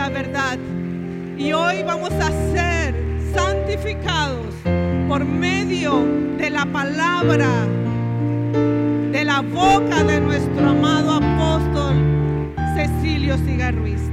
la verdad. Y hoy vamos a ser santificados por medio de la palabra, de la boca de nuestro amado apóstol Cecilio Cigarruista.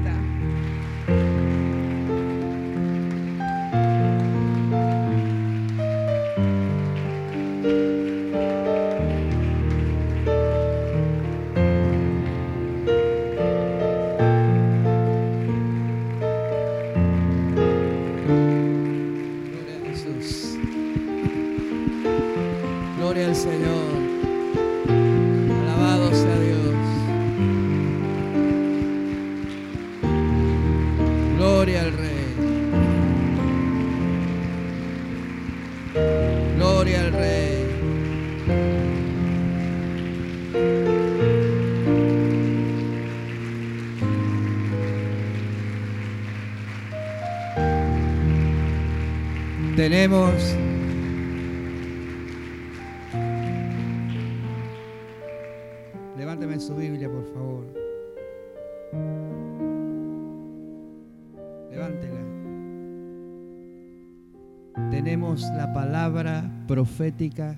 La palabra profética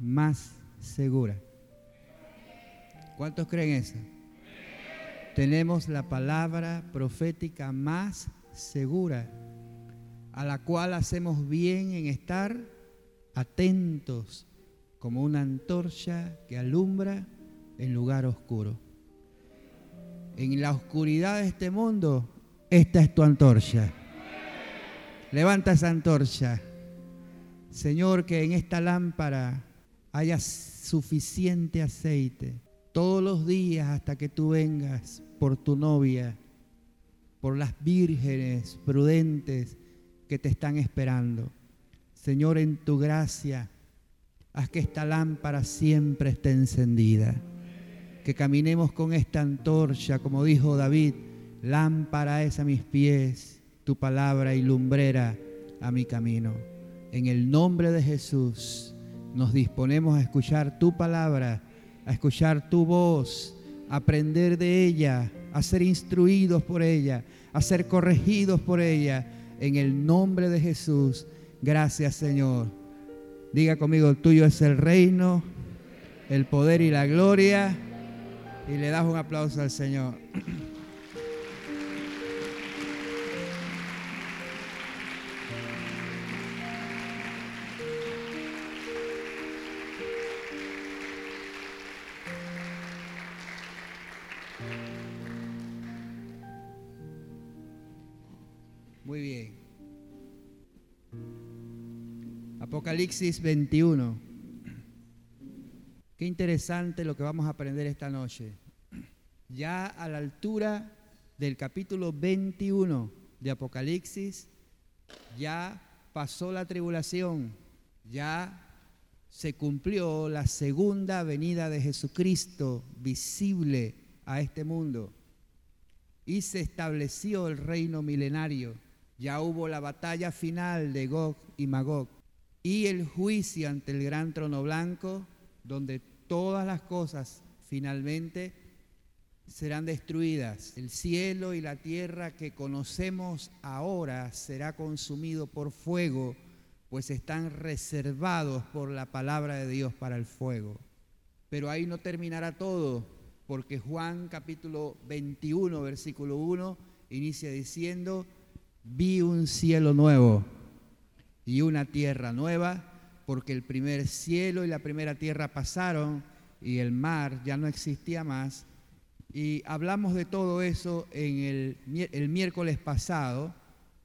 más segura. ¿Cuántos creen eso? Tenemos la palabra profética más segura a la cual hacemos bien en estar atentos como una antorcha que alumbra en lugar oscuro. En la oscuridad de este mundo, esta es tu antorcha. Levanta esa antorcha. Señor, que en esta lámpara haya suficiente aceite todos los días hasta que tú vengas por tu novia, por las vírgenes prudentes que te están esperando. Señor, en tu gracia, haz que esta lámpara siempre esté encendida. Que caminemos con esta antorcha, como dijo David, lámpara es a mis pies, tu palabra y lumbrera a mi camino. En el nombre de Jesús nos disponemos a escuchar tu palabra, a escuchar tu voz, a aprender de ella, a ser instruidos por ella, a ser corregidos por ella en el nombre de Jesús. Gracias Señor. Diga conmigo, el tuyo es el reino, el poder y la gloria. Y le das un aplauso al Señor. Muy bien. Apocalipsis 21. Qué interesante lo que vamos a aprender esta noche. Ya a la altura del capítulo 21 de Apocalipsis, ya pasó la tribulación, ya se cumplió la segunda venida de Jesucristo visible a este mundo y se estableció el reino milenario ya hubo la batalla final de Gog y Magog y el juicio ante el gran trono blanco, donde todas las cosas finalmente serán destruidas. El cielo y la tierra que conocemos ahora será consumido por fuego, pues están reservados por la palabra de Dios para el fuego. Pero ahí no terminará todo, porque Juan capítulo 21, versículo 1, inicia diciendo, vi un cielo nuevo y una tierra nueva, porque el primer cielo y la primera tierra pasaron y el mar ya no existía más. Y hablamos de todo eso en el, miércoles pasado,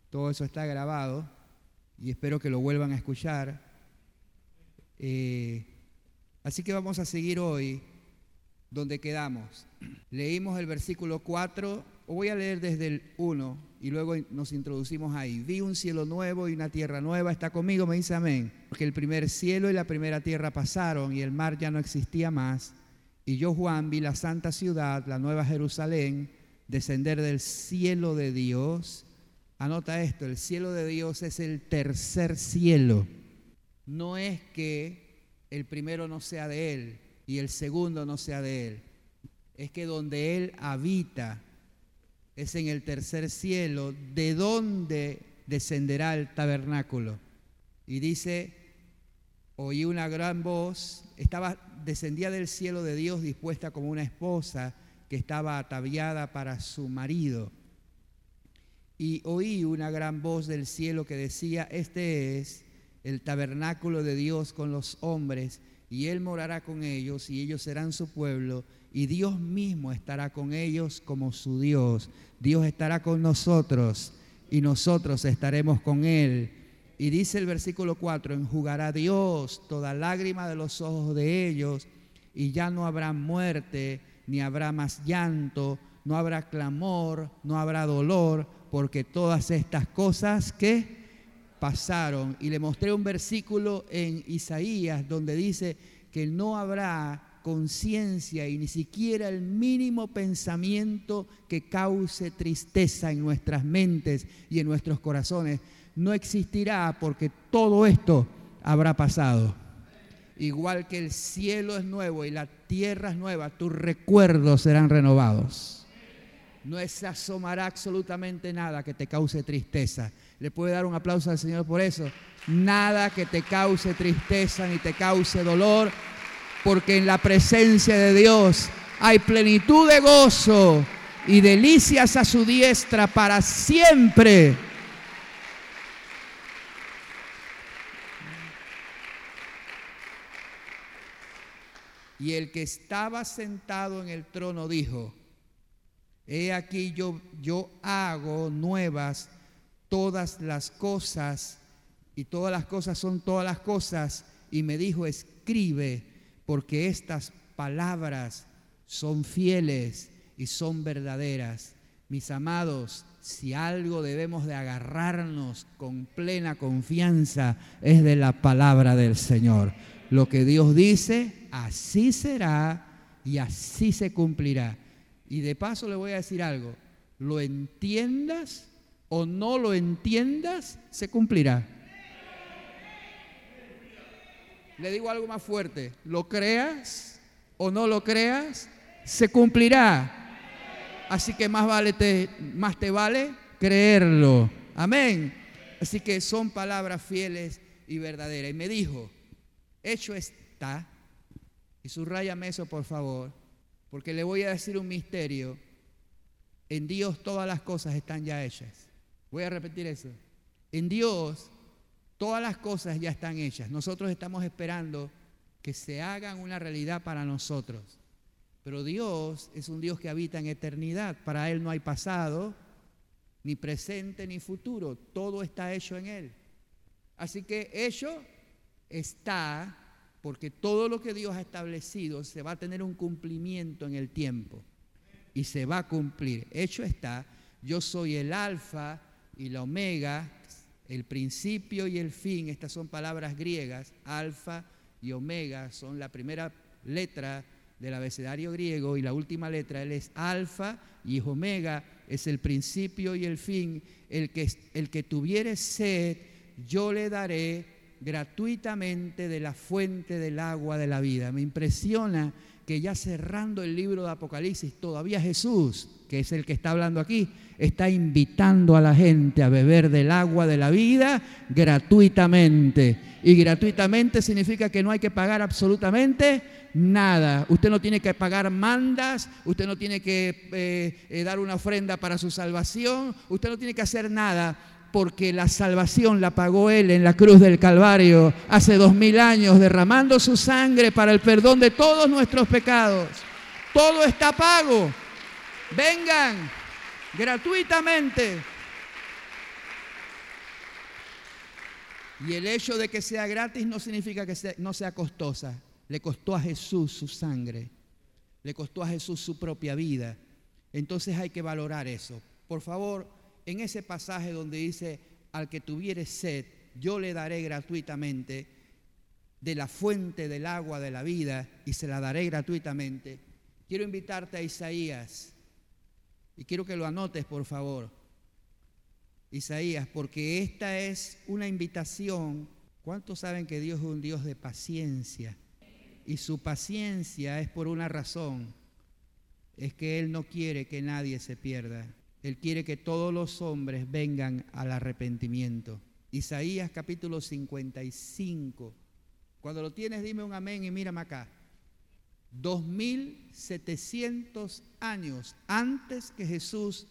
todo eso está grabado y espero que lo vuelvan a escuchar. Eh, así que vamos a seguir hoy donde quedamos. Leímos el versículo 4 voy a leer desde el 1 y luego nos introducimos ahí. Vi un cielo nuevo y una tierra nueva. Está conmigo, me dice amén. Porque el primer cielo y la primera tierra pasaron y el mar ya no existía más. Y yo, Juan, vi la santa ciudad, la nueva Jerusalén, descender del cielo de Dios. Anota esto, el cielo de Dios es el tercer cielo. No es que el primero no sea de Él y el segundo no sea de Él. Es que donde Él habita es en el tercer cielo, de donde descenderá el tabernáculo. Y dice, oí una gran voz, estaba, descendía del cielo de Dios dispuesta como una esposa que estaba ataviada para su marido. Y oí una gran voz del cielo que decía, este es el tabernáculo de Dios con los hombres, y Él morará con ellos, y ellos serán su pueblo, y Dios mismo estará con ellos como su Dios. Dios estará con nosotros, y nosotros estaremos con Él. Y dice el versículo 4, enjugará Dios toda lágrima de los ojos de ellos, y ya no habrá muerte, ni habrá más llanto, no habrá clamor, no habrá dolor, porque todas estas cosas que pasaron. Y le mostré un versículo en Isaías donde dice que no habrá conciencia y ni siquiera el mínimo pensamiento que cause tristeza en nuestras mentes y en nuestros corazones. No existirá porque todo esto habrá pasado. Igual que el cielo es nuevo y la tierra es nueva, tus recuerdos serán renovados no se asomará absolutamente nada que te cause tristeza. ¿Le puede dar un aplauso al Señor por eso? Nada que te cause tristeza ni te cause dolor, porque en la presencia de Dios hay plenitud de gozo y delicias a su diestra para siempre. Y el que estaba sentado en el trono dijo, He aquí yo, yo hago nuevas todas las cosas, y todas las cosas son todas las cosas, y me dijo, escribe, porque estas palabras son fieles y son verdaderas. Mis amados, si algo debemos de agarrarnos con plena confianza es de la palabra del Señor. Lo que Dios dice, así será y así se cumplirá. Y de paso le voy a decir algo, lo entiendas o no lo entiendas, se cumplirá. Le digo algo más fuerte, lo creas o no lo creas, se cumplirá. Así que más, vale te, más te vale creerlo. Amén. Así que son palabras fieles y verdaderas. Y me dijo, hecho está, y subrayame eso por favor, porque le voy a decir un misterio. En Dios todas las cosas están ya hechas. Voy a repetir eso. En Dios todas las cosas ya están hechas. Nosotros estamos esperando que se hagan una realidad para nosotros. Pero Dios es un Dios que habita en eternidad. Para Él no hay pasado, ni presente, ni futuro. Todo está hecho en Él. Así que hecho está porque todo lo que Dios ha establecido se va a tener un cumplimiento en el tiempo y se va a cumplir. Hecho está, yo soy el alfa y la omega, el principio y el fin, estas son palabras griegas, alfa y omega son la primera letra del abecedario griego y la última letra, él es alfa y omega, es el principio y el fin, el que, el que tuviere sed, yo le daré gratuitamente de la fuente del agua de la vida. Me impresiona que ya cerrando el libro de Apocalipsis, todavía Jesús, que es el que está hablando aquí, está invitando a la gente a beber del agua de la vida gratuitamente. Y gratuitamente significa que no hay que pagar absolutamente nada. Usted no tiene que pagar mandas, usted no tiene que eh, eh, dar una ofrenda para su salvación, usted no tiene que hacer nada porque la salvación la pagó Él en la cruz del Calvario hace dos mil años, derramando su sangre para el perdón de todos nuestros pecados. Todo está pago. Vengan gratuitamente. Y el hecho de que sea gratis no significa que no sea costosa. Le costó a Jesús su sangre. Le costó a Jesús su propia vida. Entonces hay que valorar eso. Por favor, en ese pasaje donde dice, al que tuviere sed, yo le daré gratuitamente de la fuente del agua de la vida y se la daré gratuitamente. Quiero invitarte a Isaías y quiero que lo anotes, por favor. Isaías, porque esta es una invitación. ¿Cuántos saben que Dios es un Dios de paciencia? Y su paciencia es por una razón, es que Él no quiere que nadie se pierda. Él quiere que todos los hombres vengan al arrepentimiento. Isaías capítulo 55. Cuando lo tienes, dime un amén y mírame acá. 2700 años antes que Jesús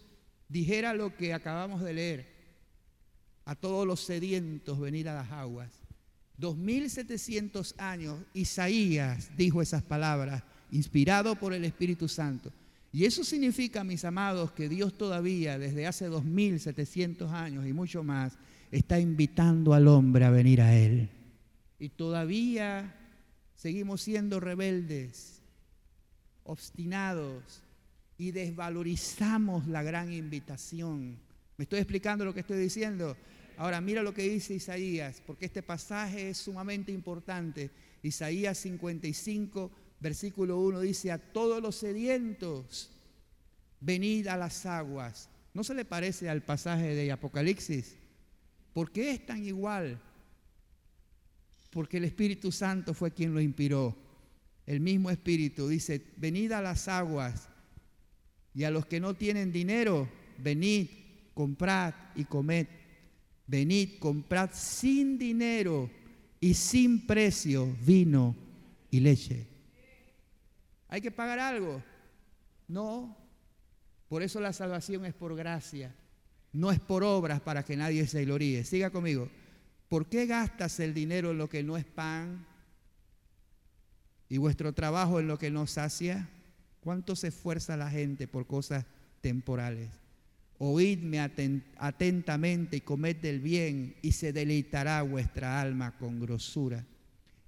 dijera lo que acabamos de leer, a todos los sedientos venir a las aguas. 2700 años Isaías dijo esas palabras, inspirado por el Espíritu Santo. Y eso significa, mis amados, que Dios todavía, desde hace 2700 años y mucho más, está invitando al hombre a venir a Él. Y todavía seguimos siendo rebeldes, obstinados y desvalorizamos la gran invitación. ¿Me estoy explicando lo que estoy diciendo? Ahora mira lo que dice Isaías, porque este pasaje es sumamente importante. Isaías 55, versículo 1 dice, a todos los sedientos, venid a las aguas. ¿No se le parece al pasaje de Apocalipsis? ¿Por qué es tan igual? Porque el Espíritu Santo fue quien lo inspiró. El mismo Espíritu dice, venid a las aguas y a los que no tienen dinero, venid, comprad y comed. Venid, comprad sin dinero y sin precio vino y leche. ¿Hay que pagar algo? No. Por eso la salvación es por gracia. No es por obras para que nadie se gloríe. Siga conmigo. ¿Por qué gastas el dinero en lo que no es pan y vuestro trabajo en lo que no sacia? ¿Cuánto se esfuerza la gente por cosas temporales? Oídme atentamente y comed del bien, y se deleitará vuestra alma con grosura.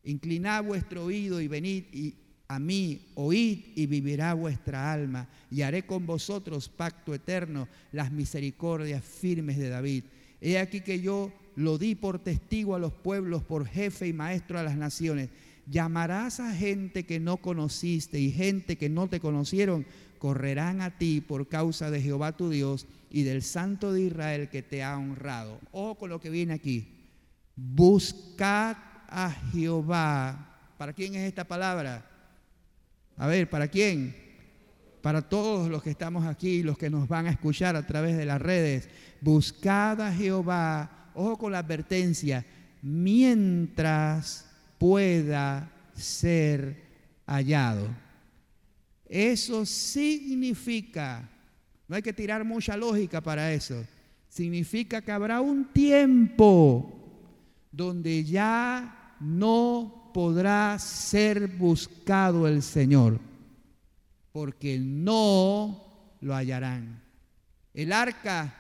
Inclinad vuestro oído y venid y a mí, oíd y vivirá vuestra alma, y haré con vosotros pacto eterno, las misericordias firmes de David. He aquí que yo lo di por testigo a los pueblos, por jefe y maestro a las naciones. Llamarás a gente que no conociste y gente que no te conocieron, correrán a ti por causa de Jehová tu Dios y del Santo de Israel que te ha honrado. Ojo con lo que viene aquí. Buscad a Jehová. ¿Para quién es esta palabra? A ver, ¿para quién? Para todos los que estamos aquí, los que nos van a escuchar a través de las redes. Buscad a Jehová. Ojo con la advertencia. Mientras pueda ser hallado. Eso significa no hay que tirar mucha lógica para eso. Significa que habrá un tiempo donde ya no podrá ser buscado el Señor, porque no lo hallarán. El arca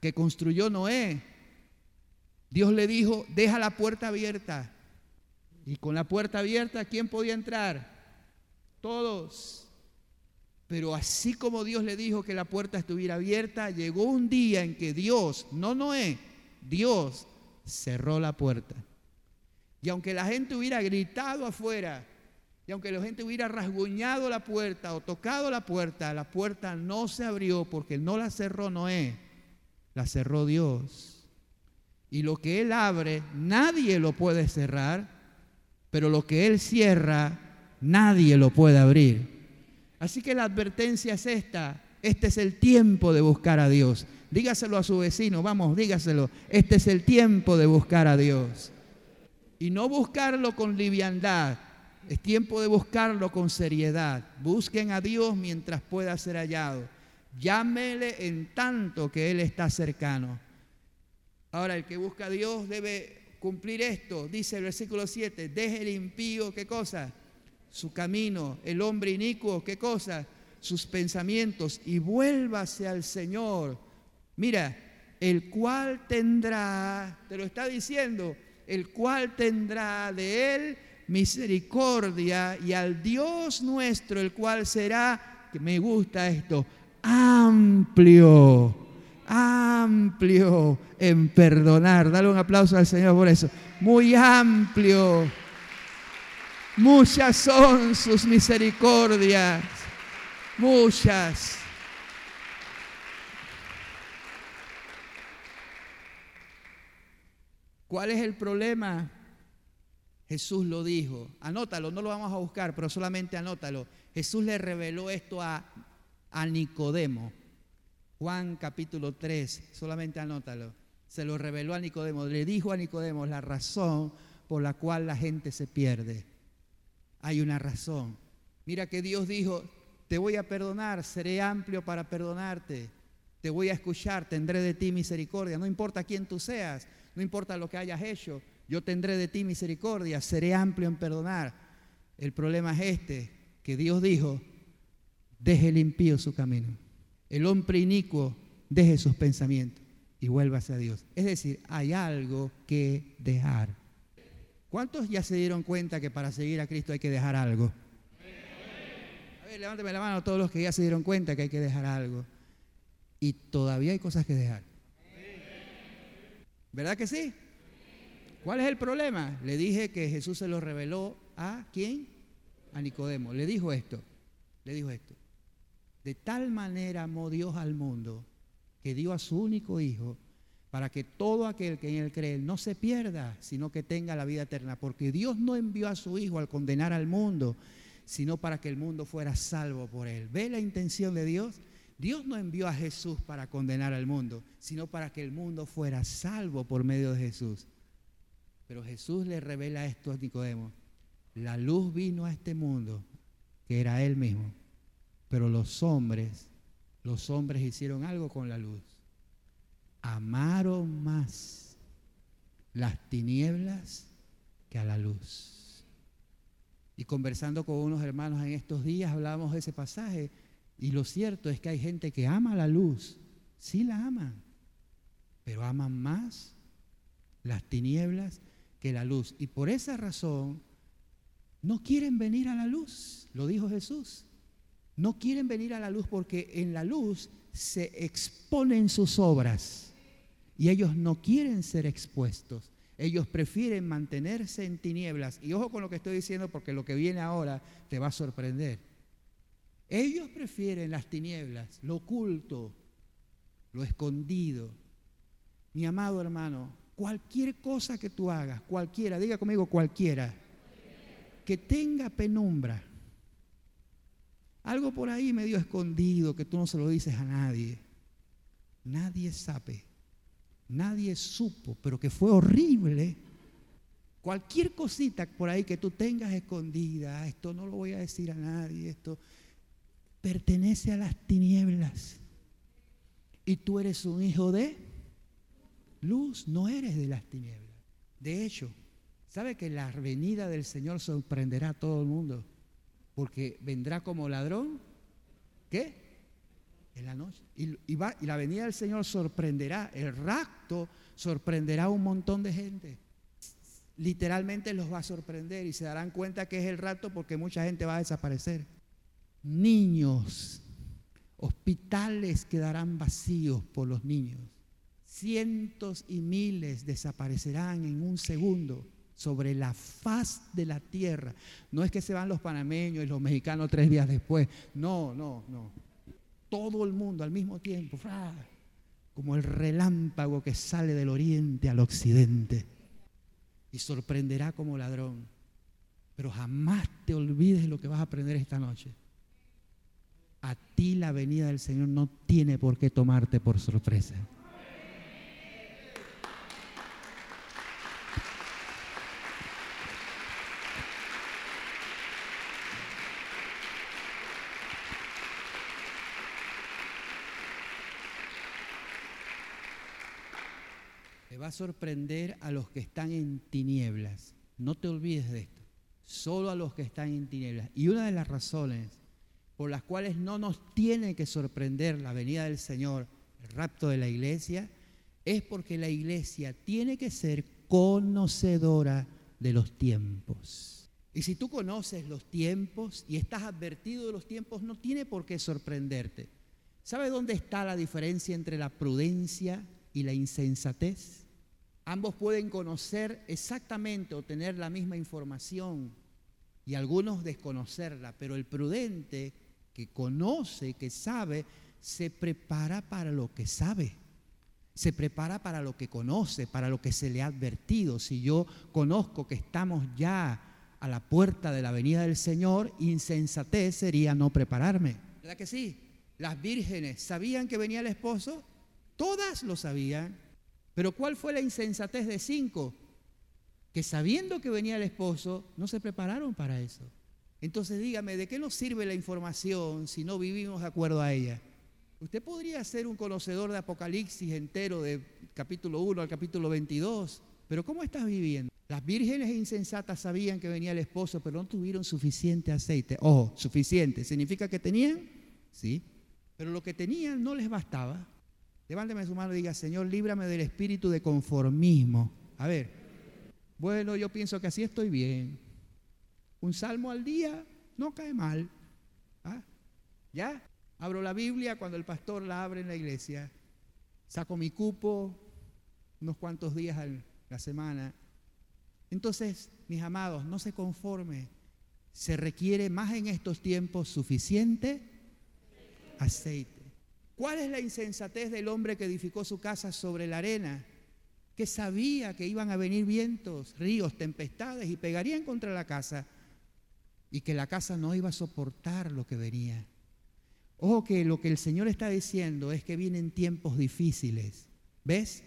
que construyó Noé, Dios le dijo, deja la puerta abierta. Y con la puerta abierta, ¿quién podía entrar? Todos. Pero así como Dios le dijo que la puerta estuviera abierta, llegó un día en que Dios, no Noé, Dios cerró la puerta. Y aunque la gente hubiera gritado afuera, y aunque la gente hubiera rasguñado la puerta o tocado la puerta, la puerta no se abrió porque no la cerró Noé, la cerró Dios. Y lo que Él abre, nadie lo puede cerrar, pero lo que Él cierra, nadie lo puede abrir. Así que la advertencia es esta. Este es el tiempo de buscar a Dios. Dígaselo a su vecino, vamos, dígaselo. Este es el tiempo de buscar a Dios. Y no buscarlo con liviandad. Es tiempo de buscarlo con seriedad. Busquen a Dios mientras pueda ser hallado. Llámele en tanto que Él está cercano. Ahora, el que busca a Dios debe cumplir esto. Dice el versículo 7, deje el impío, ¿qué cosa? su camino, el hombre inicuo, ¿qué cosa? Sus pensamientos y vuélvase al Señor. Mira, el cual tendrá, te lo está diciendo, el cual tendrá de él misericordia y al Dios nuestro, el cual será, que me gusta esto, amplio, amplio en perdonar. Dale un aplauso al Señor por eso. Muy amplio Muchas son sus misericordias. Muchas. ¿Cuál es el problema? Jesús lo dijo. Anótalo, no lo vamos a buscar, pero solamente anótalo. Jesús le reveló esto a, a Nicodemo. Juan capítulo 3, solamente anótalo. Se lo reveló a Nicodemo. Le dijo a Nicodemo la razón por la cual la gente se pierde. Hay una razón. Mira que Dios dijo, te voy a perdonar, seré amplio para perdonarte. Te voy a escuchar, tendré de ti misericordia. No importa quién tú seas, no importa lo que hayas hecho, yo tendré de ti misericordia, seré amplio en perdonar. El problema es este, que Dios dijo, deje limpio su camino. El hombre inicuo deje sus pensamientos y vuélvase a Dios. Es decir, hay algo que dejar. ¿Cuántos ya se dieron cuenta que para seguir a Cristo hay que dejar algo? A ver, levánteme la mano todos los que ya se dieron cuenta que hay que dejar algo. Y todavía hay cosas que dejar. ¿Verdad que sí? ¿Cuál es el problema? Le dije que Jesús se lo reveló a quién? A Nicodemo. Le dijo esto. Le dijo esto. De tal manera amó Dios al mundo que dio a su único Hijo para que todo aquel que en él cree no se pierda, sino que tenga la vida eterna. Porque Dios no envió a su Hijo al condenar al mundo, sino para que el mundo fuera salvo por él. ¿Ve la intención de Dios? Dios no envió a Jesús para condenar al mundo, sino para que el mundo fuera salvo por medio de Jesús. Pero Jesús le revela esto a Nicodemo. La luz vino a este mundo, que era Él mismo. Pero los hombres, los hombres hicieron algo con la luz. Amaron más las tinieblas que a la luz. Y conversando con unos hermanos en estos días hablábamos de ese pasaje y lo cierto es que hay gente que ama la luz, sí la aman, pero aman más las tinieblas que la luz. Y por esa razón no quieren venir a la luz, lo dijo Jesús. No quieren venir a la luz porque en la luz se exponen sus obras y ellos no quieren ser expuestos. Ellos prefieren mantenerse en tinieblas. Y ojo con lo que estoy diciendo porque lo que viene ahora te va a sorprender. Ellos prefieren las tinieblas, lo oculto, lo escondido. Mi amado hermano, cualquier cosa que tú hagas, cualquiera, diga conmigo cualquiera, que tenga penumbra, algo por ahí medio escondido que tú no se lo dices a nadie, nadie sabe, nadie supo, pero que fue horrible. Cualquier cosita por ahí que tú tengas escondida, esto no lo voy a decir a nadie, esto pertenece a las tinieblas. Y tú eres un hijo de luz, no eres de las tinieblas. De hecho, ¿sabe que la venida del Señor sorprenderá a todo el mundo? Porque vendrá como ladrón. ¿Qué? En la noche. Y, la venida del Señor sorprenderá, el rapto sorprenderá a un montón de gente. Literalmente los va a sorprender y se darán cuenta que es el rapto porque mucha gente va a desaparecer niños, hospitales quedarán vacíos por los niños, cientos y miles desaparecerán en un segundo sobre la faz de la tierra. No es que se van los panameños y los mexicanos tres días después, no, no, no. Todo el mundo al mismo tiempo, como el relámpago que sale del oriente al occidente y sorprenderá como ladrón. Pero jamás te olvides lo que vas a aprender esta noche a ti la venida del Señor no tiene por qué tomarte por sorpresa. A sorprender a los que están en tinieblas. No te olvides de esto. Solo a los que están en tinieblas. Y una de las razones por las cuales no nos tiene que sorprender la venida del Señor, el rapto de la iglesia, es porque la iglesia tiene que ser conocedora de los tiempos. Y si tú conoces los tiempos y estás advertido de los tiempos, no tiene por qué sorprenderte. ¿Sabe dónde está la diferencia entre la prudencia y la insensatez? Ambos pueden conocer exactamente o tener la misma información y algunos desconocerla, pero el prudente que conoce, que sabe, se prepara para lo que sabe. Se prepara para lo que conoce, para lo que se le ha advertido. Si yo conozco que estamos ya a la puerta de la venida del Señor, insensatez sería no prepararme. ¿Verdad que sí? las vírgenes sabían que venía el esposo, todas lo sabían, pero ¿cuál fue la insensatez de cinco? Que sabiendo que venía el esposo, no se prepararon para eso. Entonces dígame, ¿de qué nos sirve la información si no vivimos de acuerdo a ella? Usted podría ser un conocedor de Apocalipsis entero, de capítulo 1 al capítulo 22, pero ¿cómo estás viviendo? Las vírgenes insensatas sabían que venía el esposo, pero no tuvieron suficiente aceite. Ojo, suficiente. ¿Significa que tenían? Sí. Pero lo que tenían no les bastaba. Levánteme su mano y diga, Señor, líbrame del espíritu de conformismo. A ver, bueno, yo pienso que así estoy bien. Un salmo al día no cae mal. ¿Ah? ¿Ya? Abro la Biblia cuando el pastor la abre en la iglesia. Saco mi cupo unos cuantos días a la semana. Entonces, mis amados, no se conforme. Se requiere más en estos tiempos suficiente aceite. ¿Cuál es la insensatez del hombre que edificó su casa sobre la arena? Que sabía que iban a venir vientos, ríos, tempestades y pegarían contra la casa y que la casa no iba a soportar lo que venía. Ojo que lo que el Señor está diciendo es que vienen tiempos difíciles. ¿Ves?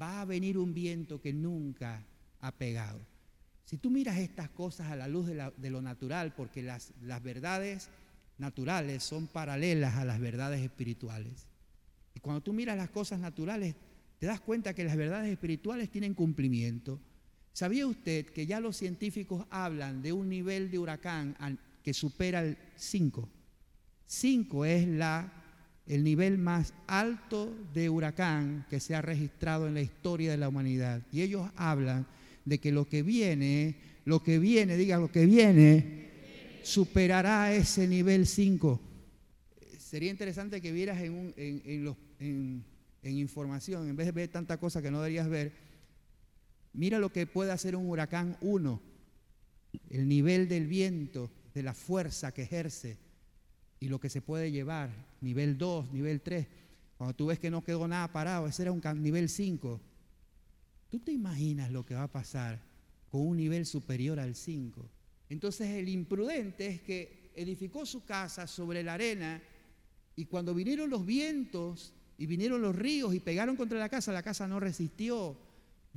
Va a venir un viento que nunca ha pegado. Si tú miras estas cosas a la luz de, lo natural, porque las, las verdades naturales son paralelas a las verdades espirituales. Y cuando tú miras las cosas naturales, te das cuenta que las verdades espirituales tienen cumplimiento. ¿Sabía usted que ya los científicos hablan de un nivel de huracán que supera el 5? 5 es la, el nivel más alto de huracán que se ha registrado en la historia de la humanidad. Y ellos hablan de que lo que viene, lo que viene, diga lo que viene, superará ese nivel 5. Sería interesante que vieras en, en, en información, en vez de ver tanta cosa que no deberías ver, Mira lo que puede hacer un huracán 1, el nivel del viento, de la fuerza que ejerce y lo que se puede llevar. Nivel 2, nivel 3. Cuando tú ves que no quedó nada parado, ese era un nivel 5. ¿Tú te imaginas lo que va a pasar con un nivel superior al 5? Entonces el imprudente es que edificó su casa sobre la arena y cuando vinieron los vientos y vinieron los ríos y pegaron contra la casa, la casa no resistió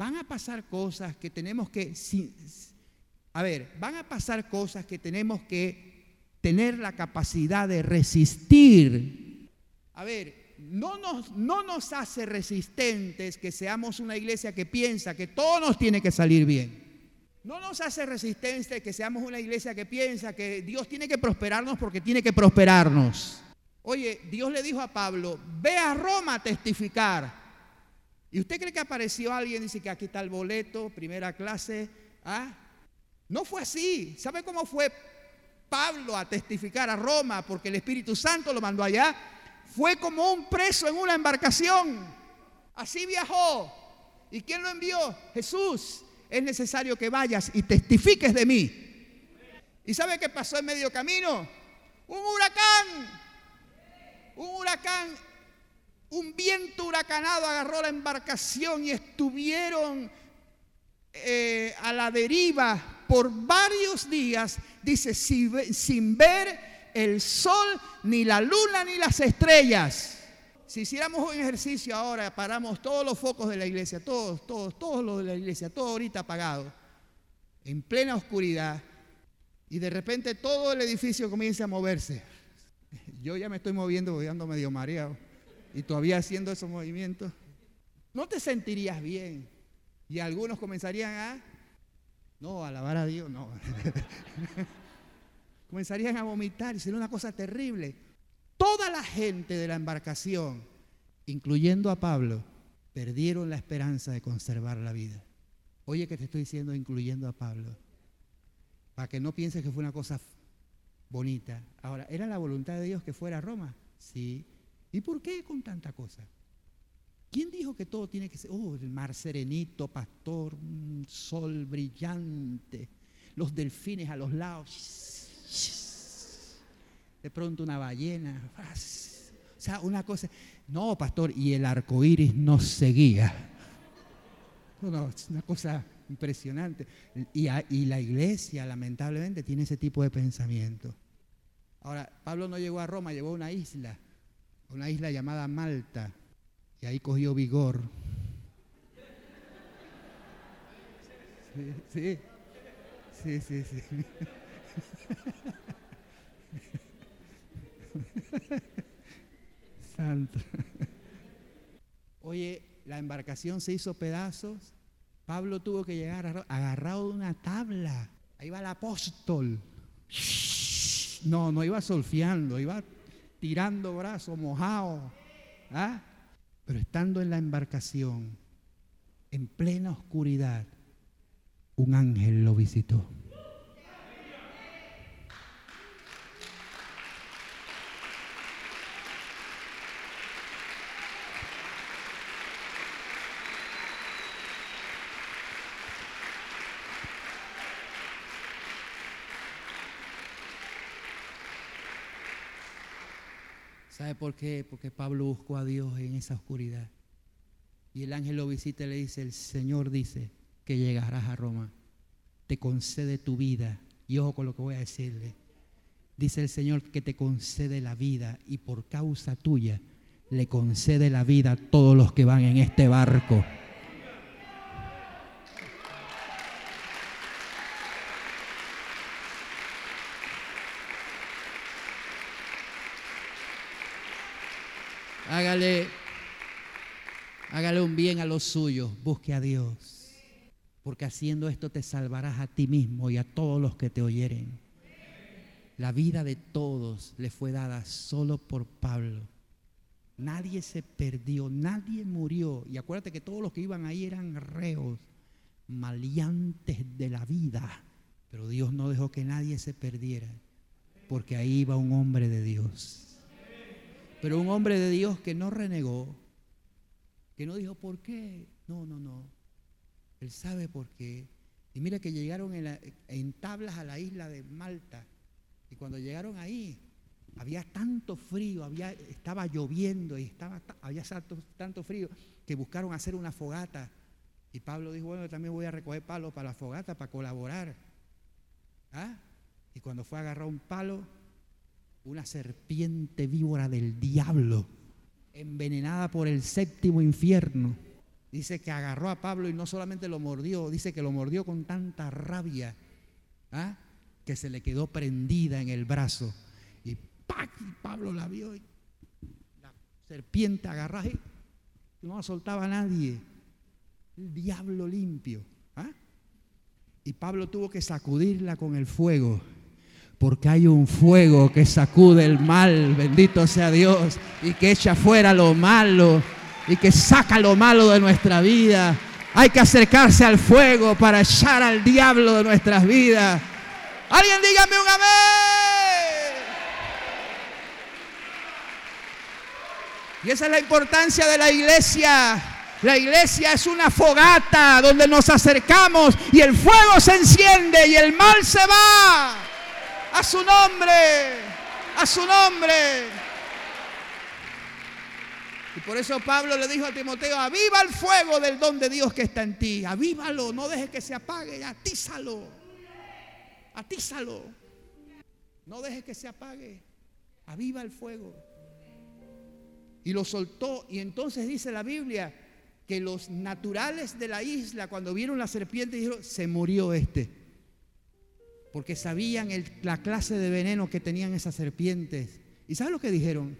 van a pasar cosas que tenemos que, a ver, van a pasar cosas que tenemos que tener la capacidad de resistir. A ver, no nos, no nos hace resistentes que seamos una iglesia que piensa que todo nos tiene que salir bien. No nos hace resistentes que seamos una iglesia que piensa que Dios tiene que prosperarnos porque tiene que prosperarnos. Oye, Dios le dijo a Pablo, ve a Roma a testificar. ¿Y usted cree que apareció alguien y dice que aquí está el boleto, primera clase? ¿Ah? No fue así. ¿Sabe cómo fue Pablo a testificar a Roma porque el Espíritu Santo lo mandó allá? Fue como un preso en una embarcación. Así viajó. ¿Y quién lo envió? Jesús. Es necesario que vayas y testifiques de mí. ¿Y sabe qué pasó en medio camino? Un huracán. Un huracán un viento huracanado agarró la embarcación y estuvieron eh, a la deriva por varios días, dice, sin, ver el sol, ni la luna, ni las estrellas. Si hiciéramos un ejercicio ahora, paramos todos los focos de la iglesia, todos, todos, todos los de la iglesia, todo ahorita apagado, en plena oscuridad, y de repente todo el edificio comienza a moverse. Yo ya me estoy moviendo, voy ando medio mareado y todavía haciendo esos movimientos, no te sentirías bien. Y algunos comenzarían a, no, alabar a Dios, no. comenzarían a vomitar y sería una cosa terrible. Toda la gente de la embarcación, incluyendo a Pablo, perdieron la esperanza de conservar la vida. Oye que te estoy diciendo incluyendo a Pablo, para que no pienses que fue una cosa bonita. Ahora, ¿era la voluntad de Dios que fuera a Roma? Sí. ¿Y por qué con tanta cosa? ¿Quién dijo que todo tiene que ser, oh, el mar serenito, pastor, sol brillante, los delfines a los lados, de pronto una ballena, o sea, una cosa, no, pastor, y el arco iris nos seguía. No, es una cosa impresionante. Y, y la iglesia, lamentablemente, tiene ese tipo de pensamiento. Ahora, Pablo no llegó a Roma, llegó a una isla una isla llamada Malta y ahí cogió vigor. Sí, sí, sí, sí. sí. Santo. Oye, la embarcación se hizo pedazos. Pablo tuvo que llegar agarrado de una tabla. Ahí va el apóstol. No, no iba solfiando, iba tirando brazos, mojado. ¿ah? Pero estando en la embarcación, en plena oscuridad, un ángel lo visitó. ¿Sabe por qué? Porque Pablo buscó a Dios en esa oscuridad. Y el ángel lo visita y le dice, el Señor dice que llegarás a Roma. Te concede tu vida. Y ojo con lo que voy a decirle. Dice el Señor que te concede la vida y por causa tuya le concede la vida a todos los que van en este barco. Hágale, hágale un bien a los suyos, busque a Dios, porque haciendo esto te salvarás a ti mismo y a todos los que te oyeren. La vida de todos le fue dada solo por Pablo. Nadie se perdió, nadie murió. Y acuérdate que todos los que iban ahí eran reos, maleantes de la vida. Pero Dios no dejó que nadie se perdiera, porque ahí iba un hombre de Dios. Pero un hombre de Dios que no renegó, que no dijo por qué. No, no, no. Él sabe por qué. Y mira que llegaron en, tablas a la isla de Malta. Y cuando llegaron ahí, había tanto frío, había, estaba lloviendo y estaba, había tanto, frío que buscaron hacer una fogata. Y Pablo dijo, bueno, yo también voy a recoger palos para la fogata, para colaborar. ¿Ah? Y cuando fue a agarrar un palo, una serpiente víbora del diablo, envenenada por el séptimo infierno. Dice que agarró a Pablo y no solamente lo mordió, dice que lo mordió con tanta rabia ¿ah? que se le quedó prendida en el brazo. Y Pablo la vio y la serpiente agarró y no la soltaba a nadie. El diablo limpio. ¿ah? Y Pablo tuvo que sacudirla con el fuego porque hay un fuego que sacude el mal, bendito sea Dios, y que echa fuera lo malo, y que saca lo malo de nuestra vida. Hay que acercarse al fuego para echar al diablo de nuestras vidas. Alguien dígame un amén. Y esa es la importancia de la iglesia. La iglesia es una fogata donde nos acercamos y el fuego se enciende y el mal se va. A su nombre. A su nombre. Y por eso Pablo le dijo a Timoteo, aviva el fuego del don de Dios que está en ti. Avívalo, no dejes que se apague, atízalo. Atízalo. No dejes que se apague. Aviva el fuego. Y lo soltó. Y entonces dice la Biblia que los naturales de la isla, cuando vieron la serpiente, dijeron, se murió este porque sabían la clase de veneno que tenían esas serpientes. ¿Y saben lo que dijeron?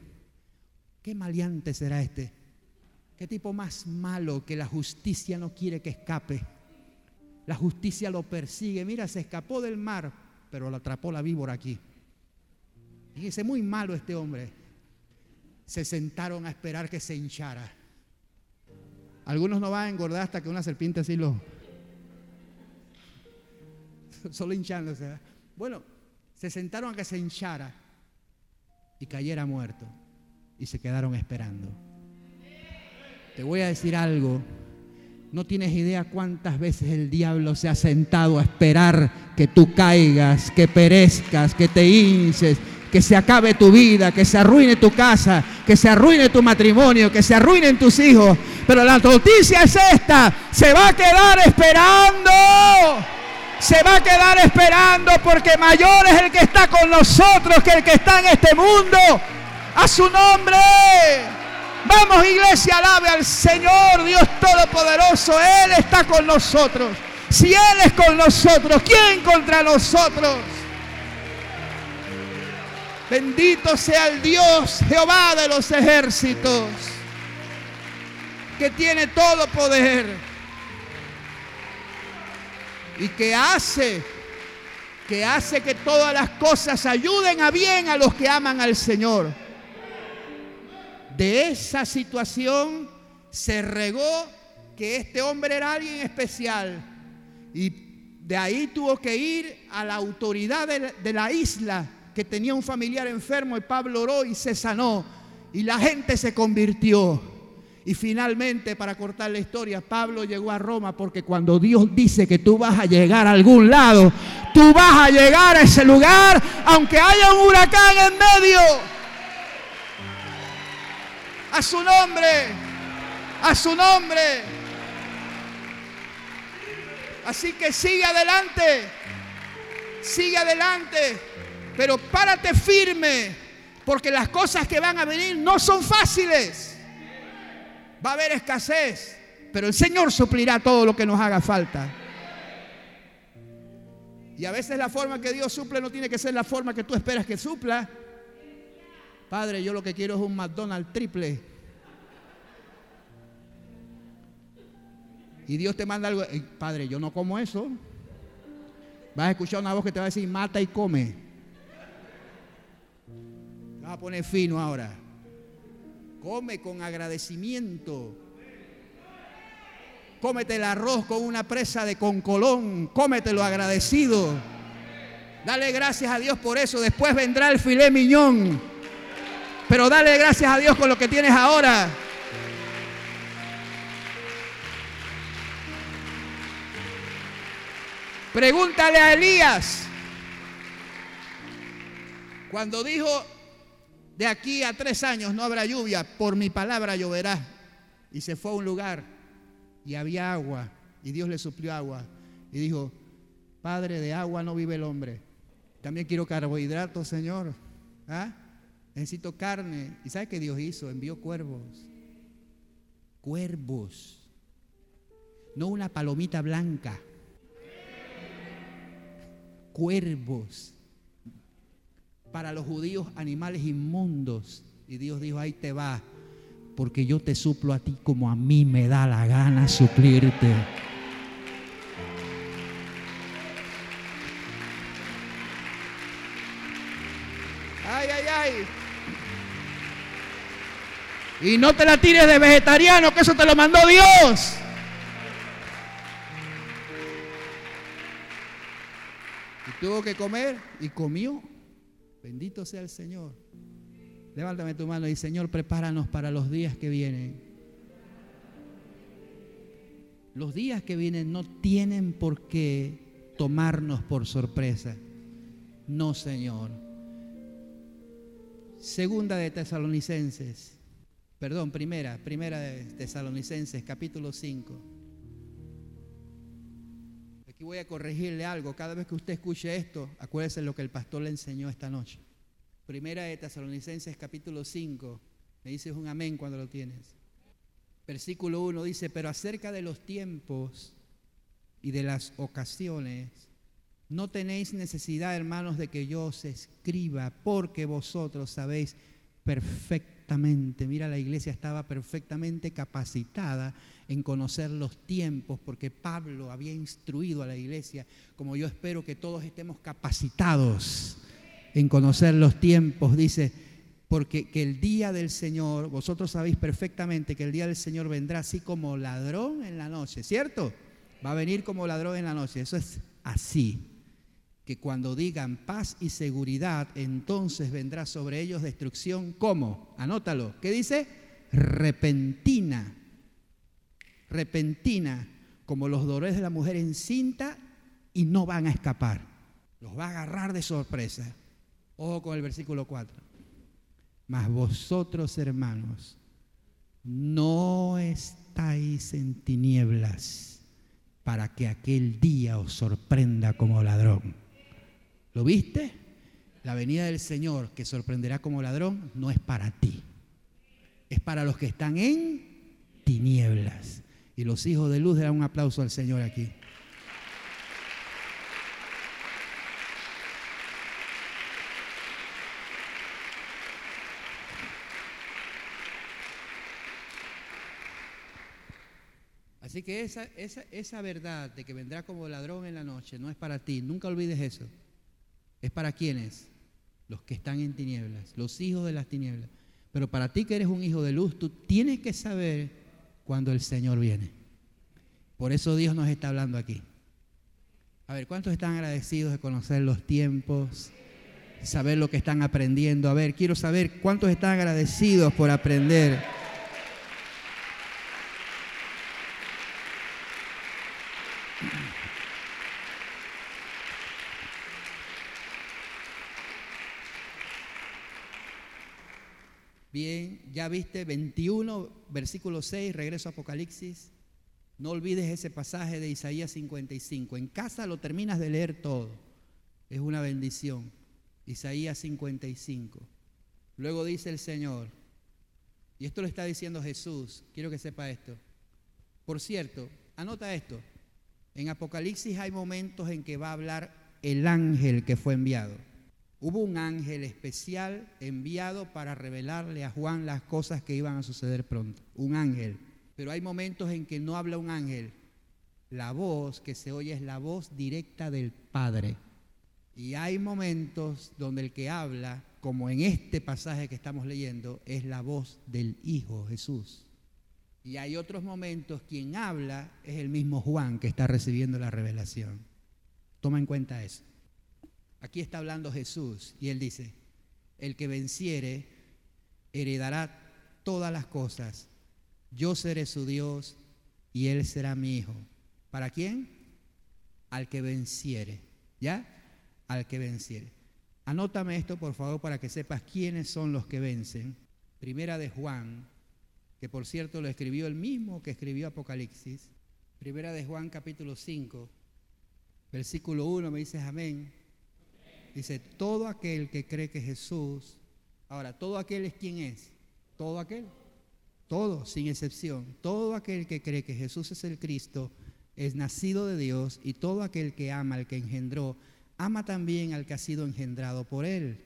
Qué maleante será este. Qué tipo más malo que la justicia no quiere que escape. La justicia lo persigue. Mira, se escapó del mar, pero lo atrapó la víbora aquí. Fíjese, muy malo este hombre. Se sentaron a esperar que se hinchara. Algunos no van a engordar hasta que una serpiente así lo, solo hinchándose. Bueno, se sentaron a que se hinchara y cayera muerto. Y se quedaron esperando. Te voy a decir algo. No tienes idea cuántas veces el diablo se ha sentado a esperar que tú caigas, que perezcas, que te hinches, que se acabe tu vida, que se arruine tu casa, que se arruine tu matrimonio, que se arruinen tus hijos. Pero la noticia es esta, se va a quedar esperando se va a quedar esperando porque mayor es el que está con nosotros que el que está en este mundo. A su nombre. Vamos iglesia, alabe al Señor Dios Todopoderoso. Él está con nosotros. Si Él es con nosotros, ¿quién contra nosotros? Bendito sea el Dios Jehová de los ejércitos, que tiene todo poder y que hace que hace que todas las cosas ayuden a bien a los que aman al Señor. De esa situación se regó que este hombre era alguien especial y de ahí tuvo que ir a la autoridad de la, isla que tenía un familiar enfermo y Pablo oró y se sanó y la gente se convirtió. Y finalmente, para cortar la historia, Pablo llegó a Roma porque cuando Dios dice que tú vas a llegar a algún lado, tú vas a llegar a ese lugar aunque haya un huracán en medio. A su nombre, a su nombre. Así que sigue adelante, sigue adelante, pero párate firme, porque las cosas que van a venir no son fáciles. Va a haber escasez, pero el Señor suplirá todo lo que nos haga falta. Y a veces la forma que Dios suple no tiene que ser la forma que tú esperas que supla. Padre, yo lo que quiero es un McDonald's triple. Y Dios te manda algo. Padre, yo no como eso. Vas a escuchar una voz que te va a decir, mata y come. Vas a poner fino ahora. Come con agradecimiento. Cómete el arroz con una presa de concolón. Cómetelo agradecido. Dale gracias a Dios por eso. Después vendrá el filé miñón. Pero dale gracias a Dios con lo que tienes ahora. Pregúntale a Elías. Cuando dijo, de aquí a tres años no habrá lluvia, por mi palabra lloverá. Y se fue a un lugar y había agua y Dios le suplió agua. Y dijo, Padre, de agua no vive el hombre. También quiero carbohidratos, Señor. ¿Ah? Necesito carne. ¿Y sabe qué Dios hizo? Envió cuervos. Cuervos. No una palomita blanca. Cuervos para los judíos animales inmundos. Y Dios dijo, ahí te va, porque yo te suplo a ti como a mí me da la gana suplirte. Ay, ay, ay. Y no te la tires de vegetariano, que eso te lo mandó Dios. Y tuvo que comer y comió. Bendito sea el Señor. Levántame tu mano y Señor, prepáranos para los días que vienen. Los días que vienen no tienen por qué tomarnos por sorpresa. No, Señor. Segunda de Tesalonicenses, perdón, primera, primera de Tesalonicenses, capítulo 5. Aquí voy a corregirle algo. Cada vez que usted escuche esto, acuérdese lo que el pastor le enseñó esta noche. Primera de Tesalonicenses capítulo 5. Me dices un amén cuando lo tienes. Versículo 1 dice, pero acerca de los tiempos y de las ocasiones, no tenéis necesidad, hermanos, de que yo os escriba, porque vosotros sabéis perfectamente, mira, la iglesia estaba perfectamente capacitada en conocer los tiempos, porque Pablo había instruido a la iglesia, como yo espero que todos estemos capacitados en conocer los tiempos, dice, porque que el día del Señor, vosotros sabéis perfectamente que el día del Señor vendrá así como ladrón en la noche, ¿cierto? Va a venir como ladrón en la noche, eso es así. Que cuando digan paz y seguridad, entonces vendrá sobre ellos destrucción. ¿Cómo? Anótalo. ¿Qué dice? Repentina repentina como los dolores de la mujer encinta y no van a escapar. Los va a agarrar de sorpresa. Ojo con el versículo 4. Mas vosotros, hermanos, no estáis en tinieblas para que aquel día os sorprenda como ladrón. ¿Lo viste? la venida del Señor que sorprenderá como ladrón no es para ti. Es para los que están en tinieblas. Y los hijos de luz dan un aplauso al Señor aquí. Así que esa, esa, esa verdad de que vendrá como ladrón en la noche no es para ti. Nunca olvides eso. Es para quienes? Los que están en tinieblas, los hijos de las tinieblas. Pero para ti que eres un hijo de luz, tú tienes que saber cuando el Señor viene. Por eso Dios nos está hablando aquí. A ver, ¿cuántos están agradecidos de conocer los tiempos? Saber lo que están aprendiendo. A ver, quiero saber cuántos están agradecidos por aprender. Bien, ya viste 21, versículo 6, regreso a Apocalipsis. No olvides ese pasaje de Isaías 55. En casa lo terminas de leer todo. Es una bendición. Isaías 55. Luego dice el Señor, y esto lo está diciendo Jesús, quiero que sepa esto. Por cierto, anota esto. En Apocalipsis hay momentos en que va a hablar el ángel que fue enviado. Hubo un ángel especial enviado para revelarle a Juan las cosas que iban a suceder pronto. Un ángel. Pero hay momentos en que no habla un ángel. La voz que se oye es la voz directa del Padre. Y hay momentos donde el que habla, como en este pasaje que estamos leyendo, es la voz del Hijo Jesús. Y hay otros momentos, quien habla es el mismo Juan que está recibiendo la revelación. Toma en cuenta eso. Aquí está hablando Jesús y él dice, el que venciere heredará todas las cosas. Yo seré su Dios y él será mi hijo. ¿Para quién? Al que venciere. ¿Ya? Al que venciere. Anótame esto, por favor, para que sepas quiénes son los que vencen. Primera de Juan, que por cierto lo escribió el mismo que escribió Apocalipsis. Primera de Juan capítulo 5, versículo 1, me dices amén. Dice, todo aquel que cree que Jesús, ahora, todo aquel es quien es, todo aquel, todo, sin excepción, todo aquel que cree que Jesús es el Cristo, es nacido de Dios y todo aquel que ama al que engendró, ama también al que ha sido engendrado por él.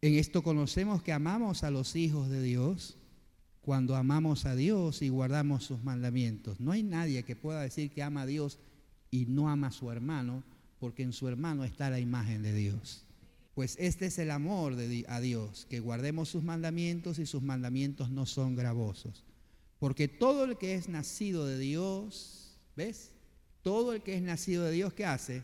En esto conocemos que amamos a los hijos de Dios cuando amamos a Dios y guardamos sus mandamientos. No hay nadie que pueda decir que ama a Dios y no ama a su hermano porque en su hermano está la imagen de Dios. Pues este es el amor de, a Dios, que guardemos sus mandamientos y sus mandamientos no son gravosos. Porque todo el que es nacido de Dios, ¿ves? Todo el que es nacido de Dios, ¿qué hace?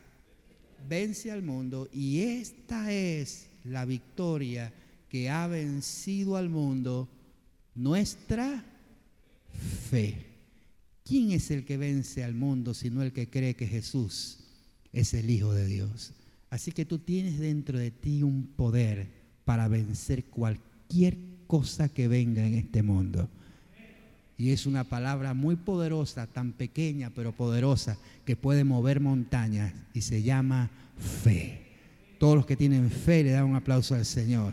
Vence al mundo y esta es la victoria que ha vencido al mundo, nuestra fe. ¿Quién es el que vence al mundo sino el que cree que Jesús es el Hijo de Dios. Así que tú tienes dentro de ti un poder para vencer cualquier cosa que venga en este mundo. Y es una palabra muy poderosa, tan pequeña pero poderosa, que puede mover montañas y se llama fe. Todos los que tienen fe le dan un aplauso al Señor.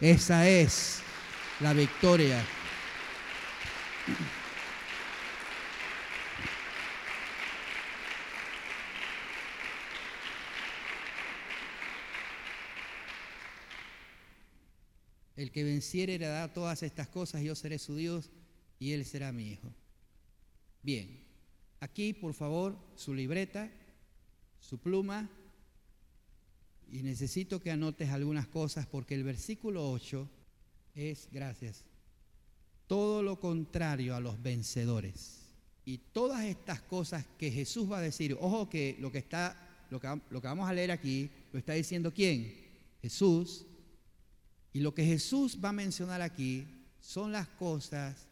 Esa es la victoria. El que venciere heredará todas estas cosas, yo seré su Dios y él será mi hijo. Bien, aquí por favor su libreta, su pluma, y necesito que anotes algunas cosas porque el versículo 8 es, gracias, todo lo contrario a los vencedores. Y todas estas cosas que Jesús va a decir, ojo que lo que está, lo que, lo que vamos a leer aquí, lo está diciendo quién? Jesús y lo que Jesús va a mencionar aquí son las cosas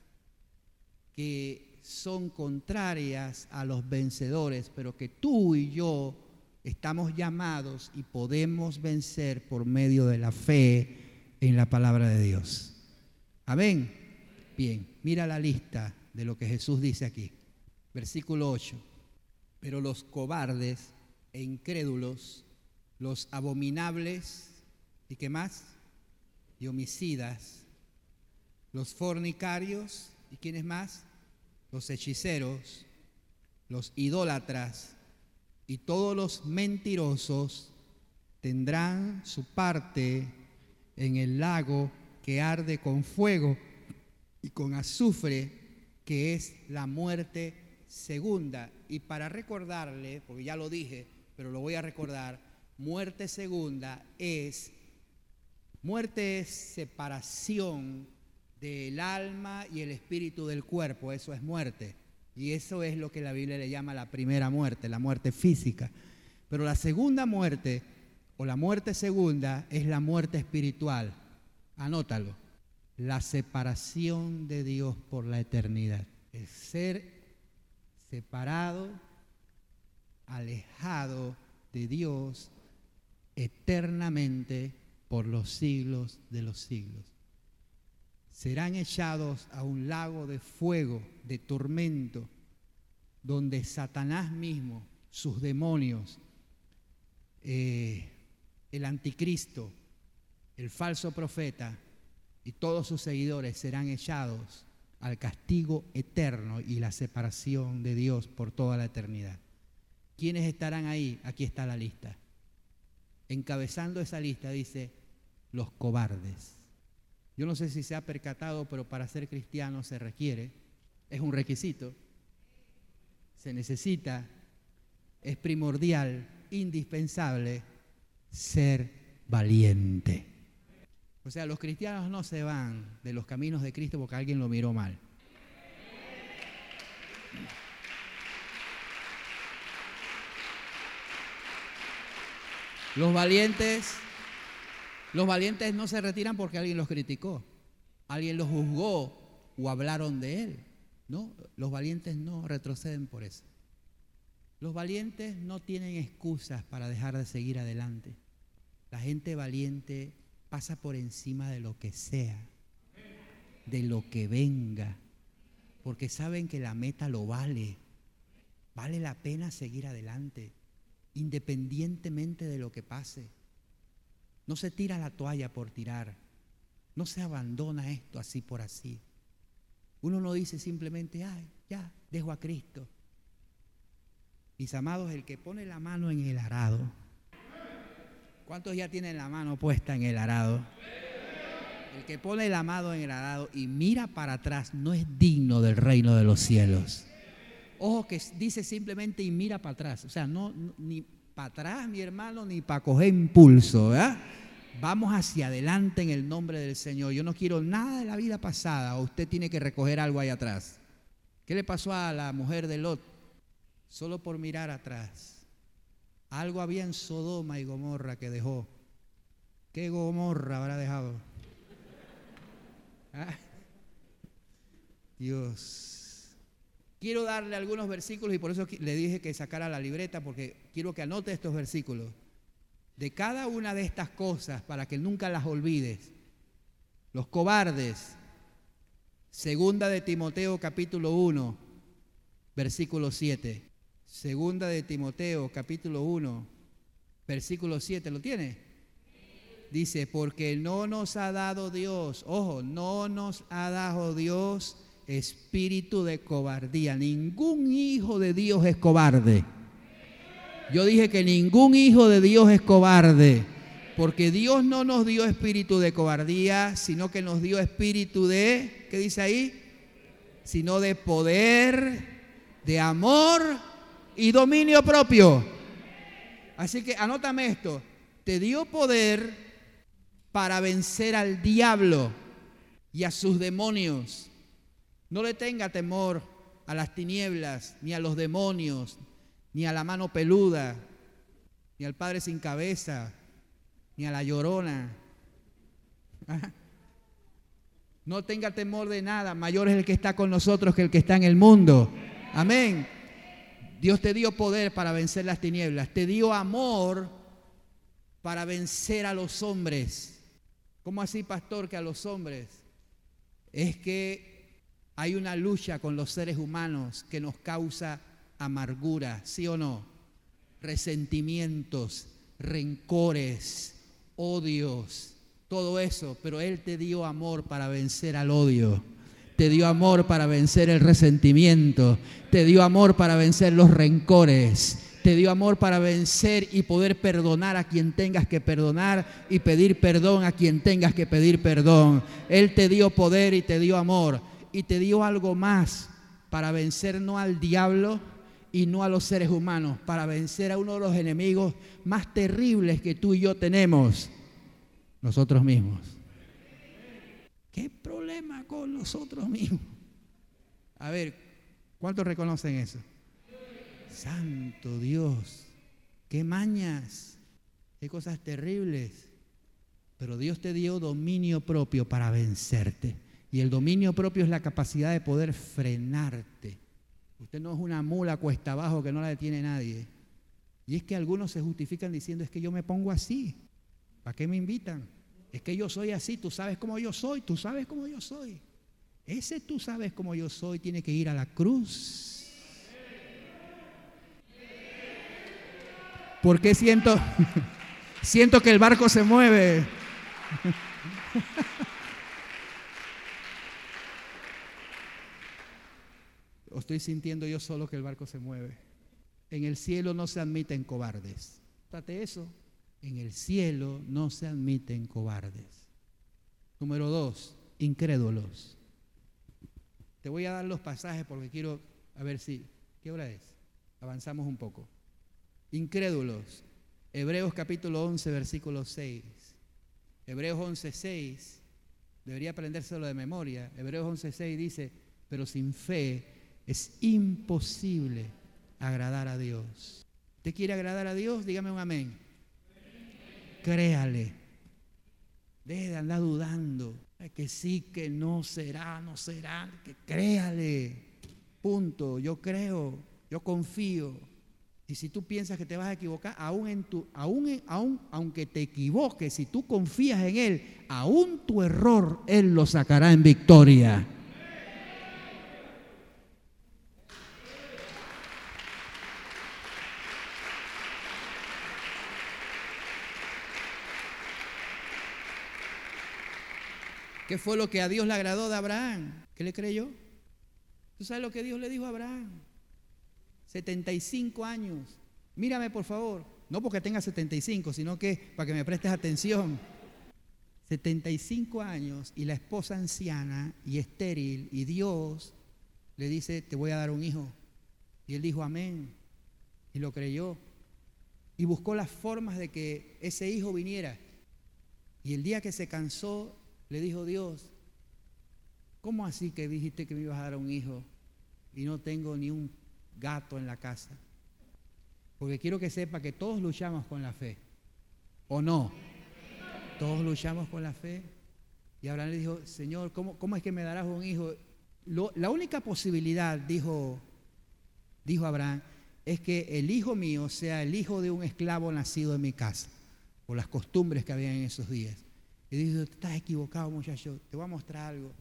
que son contrarias a los vencedores, pero que tú y yo estamos llamados y podemos vencer por medio de la fe en la palabra de Dios. Amén. Bien, mira la lista de lo que Jesús dice aquí. Versículo 8. Pero los cobardes e incrédulos, los abominables, ¿Y qué más? Y homicidas, los fornicarios, ¿y quiénes más? Los hechiceros, los idólatras y todos los mentirosos tendrán su parte en el lago que arde con fuego y con azufre, que es la muerte segunda. Y para recordarle, porque ya lo dije, pero lo voy a recordar, muerte segunda es, muerte es separación del alma y el espíritu del cuerpo, eso es muerte. Y eso es lo que la Biblia le llama la primera muerte, la muerte física. Pero la segunda muerte, o la muerte segunda, es la muerte espiritual. Anótalo. La separación de Dios por la eternidad. Es ser separado, alejado de Dios eternamente por los siglos de los siglos serán echados a un lago de fuego, de tormento, donde Satanás mismo, sus demonios, eh, el anticristo, el falso profeta y todos sus seguidores serán echados al castigo eterno y la separación de Dios por toda la eternidad. ¿Quiénes estarán ahí? Aquí está la lista. Encabezando esa lista dice los cobardes. Yo no sé si se ha percatado, pero para ser cristiano se requiere, es un requisito, se necesita, es primordial, indispensable ser valiente. O sea, los cristianos no se van de los caminos de Cristo porque alguien lo miró mal. Los valientes los valientes no se retiran porque alguien los criticó, alguien los juzgó o hablaron de él. No, los valientes no retroceden por eso. Los valientes no tienen excusas para dejar de seguir adelante. La gente valiente pasa por encima de lo que sea, de lo que venga, porque saben que la meta lo vale. Vale la pena seguir adelante, independientemente de lo que pase. No se tira la toalla por tirar. No se abandona esto así por así. Uno no dice simplemente, ay, ya, dejo a Cristo. Mis amados, el que pone la mano en el arado, ¿cuántos ya tienen la mano puesta en el arado? El que pone la mano en el arado y mira para atrás no es digno del reino de los cielos. Ojo que dice simplemente y mira para atrás. O sea, no, ni para atrás, mi hermano, ni para coger impulso. ¿verdad? Vamos hacia adelante en el nombre del Señor. Yo no quiero nada de la vida pasada usted tiene que recoger algo ahí atrás. ¿Qué le pasó a la mujer de Lot? Solo por mirar atrás. Algo había en Sodoma y Gomorra que dejó. ¿Qué Gomorra habrá dejado? ¿Ah? Dios. Quiero darle algunos versículos y por eso le dije que sacara la libreta porque quiero que anote estos versículos de cada una de estas cosas para que nunca las olvides. Los cobardes, segunda de Timoteo capítulo 1, versículo 7. Segunda de Timoteo capítulo 1, versículo 7, ¿lo tiene? Dice, porque no nos ha dado Dios, ojo, no nos ha dado Dios espíritu de cobardía. Ningún hijo de Dios es cobarde. Yo dije que ningún hijo de Dios es cobarde, porque Dios no nos dio espíritu de cobardía, sino que nos dio espíritu de, ¿qué dice ahí? Sino de poder, de amor y dominio propio. Así que anótame esto, te dio poder para vencer al diablo y a sus demonios. No le tenga temor a las tinieblas, ni a los demonios, ni a la mano peluda, ni al padre sin cabeza, ni a la llorona. No tenga temor de nada, mayor es el que está con nosotros que el que está en el mundo. Amén. Dios te dio poder para vencer las tinieblas, te dio amor para vencer a los hombres. ¿Cómo así, pastor, que a los hombres? Es que hay una lucha con los seres humanos que nos causa amargura, ¿sí o no? Resentimientos, rencores, odios, todo eso, pero Él te dio amor para vencer al odio. Te dio amor para vencer el resentimiento. Te dio amor para vencer los rencores. Te dio amor para vencer y poder perdonar a quien tengas que perdonar y pedir perdón a quien tengas que pedir perdón. Él te dio poder y te dio amor. Y te dio algo más para vencer no al diablo y no a los seres humanos, para vencer a uno de los enemigos más terribles que tú y yo tenemos, nosotros mismos. ¿Qué problema con nosotros mismos? A ver, ¿cuántos reconocen eso? Santo Dios, qué mañas, qué cosas terribles. Pero Dios te dio dominio propio para vencerte. Y el dominio propio es la capacidad de poder frenarte. Usted no es una mula cuesta abajo que no la detiene nadie. Y es que algunos se justifican diciendo es que yo me pongo así. ¿Para qué me invitan? Es que yo soy así, tú sabes cómo yo soy, tú sabes cómo yo soy. Ese tú sabes cómo yo soy tiene que ir a la cruz. ¿Por qué siento, siento que el barco se mueve? ¿O estoy sintiendo yo solo que el barco se mueve? En el cielo no se admiten cobardes. Fíjate eso. En el cielo no se admiten cobardes. Número dos, incrédulos. Te voy a dar los pasajes porque quiero, a ver si, ¿qué hora es? Avanzamos un poco. Incrédulos. Hebreos capítulo 11, versículo 6. Hebreos 11, 6. Debería aprendérselo de memoria. Hebreos 11, 6 dice, pero sin fe es imposible agradar a Dios. ¿Usted quiere agradar a Dios? Dígame un amén créale. Deje de andar dudando. Que sí, que no será, no será. Que créale. Punto. Yo creo. Yo confío. Y si tú piensas que te vas a equivocar, aún en tu, aún, aún, aunque te equivoques, si tú confías en Él, aún tu error Él lo sacará en victoria. ¿Qué fue lo que a Dios le agradó de Abraham? ¿Qué le creyó? ¿Tú sabes lo que Dios le dijo a Abraham? 75 años. Mírame por favor. No porque tenga 75, sino que para que me prestes atención. 75 años y la esposa anciana y estéril y Dios le dice, te voy a dar un hijo. Y él dijo, amén. Y lo creyó. Y buscó las formas de que ese hijo viniera. Y el día que se cansó le dijo Dios, ¿cómo así que dijiste que me ibas a dar un hijo y no tengo ni un gato en la casa? Porque quiero que sepa que todos luchamos con la fe. ¿O no? Todos luchamos con la fe. Y Abraham le dijo, Señor, ¿cómo, es que me darás un hijo? la única posibilidad, dijo, dijo Abraham, es que el hijo mío sea el hijo de un esclavo nacido en mi casa, por las costumbres que había en esos días. Y dijo, estás equivocado muchacho, te voy a mostrar algo.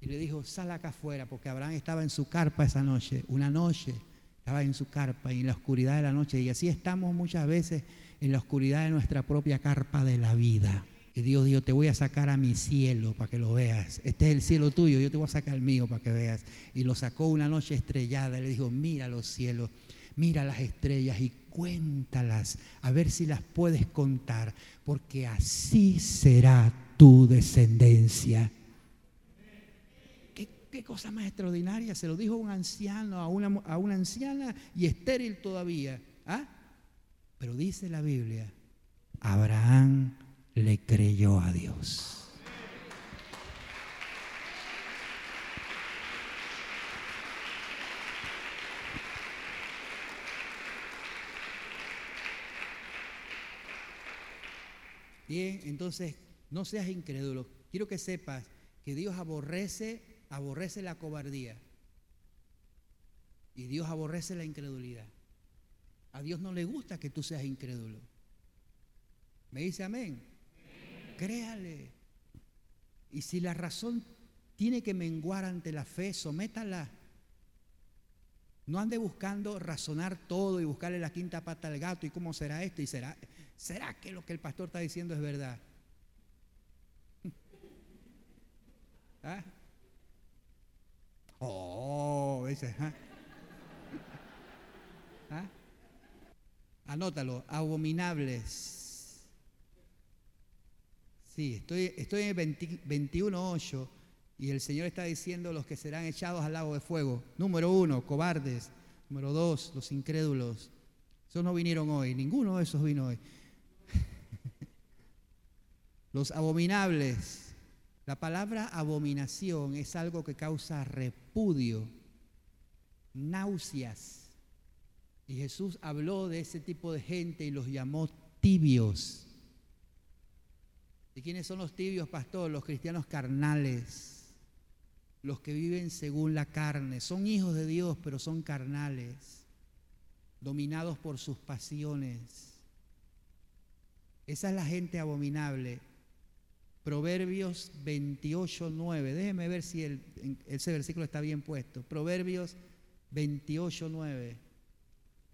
Y le dijo, sal acá afuera, porque Abraham estaba en su carpa esa noche, una noche, estaba en su carpa y en la oscuridad de la noche. Y así estamos muchas veces en la oscuridad de nuestra propia carpa de la vida. Y Dios dijo, te voy a sacar a mi cielo para que lo veas. Este es el cielo tuyo, yo te voy a sacar el mío para que veas. Y lo sacó una noche estrellada. Y le dijo, mira los cielos, mira las estrellas y cuéntalas, a ver si las puedes contar, porque así será tu descendencia. ¿Qué, cosa más extraordinaria? Se lo dijo un anciano a una, a una anciana y estéril todavía. ¿ah? Pero dice la Biblia, Abraham le creyó a Dios. Bien, entonces no seas incrédulo. Quiero que sepas que Dios aborrece, aborrece la cobardía. Y Dios aborrece la incredulidad. A Dios no le gusta que tú seas incrédulo. ¿Me dice amén? Créale. Y si la razón tiene que menguar ante la fe, sométala. No ande buscando razonar todo y buscarle la quinta pata al gato y cómo será esto y será, ¿será que lo que el pastor está diciendo es verdad? ¿Ah? Oh, ¿ah? ¿Ah? Anótalo, abominables. Sí, estoy, estoy en 21.8 y el Señor está diciendo los que serán echados al lago de fuego. Número uno, cobardes. Número dos, los incrédulos. Esos no vinieron hoy, ninguno de esos vino hoy. Los abominables. La palabra abominación es algo que causa repudio, náuseas. Y Jesús habló de ese tipo de gente y los llamó tibios. ¿Y quiénes son los tibios, pastor? Los cristianos carnales, los que viven según la carne. Son hijos de Dios, pero son carnales, dominados por sus pasiones. Esa es la gente abominable. Proverbios 28, 9. Déjeme ver si ese versículo está bien puesto. Proverbios 28, 9.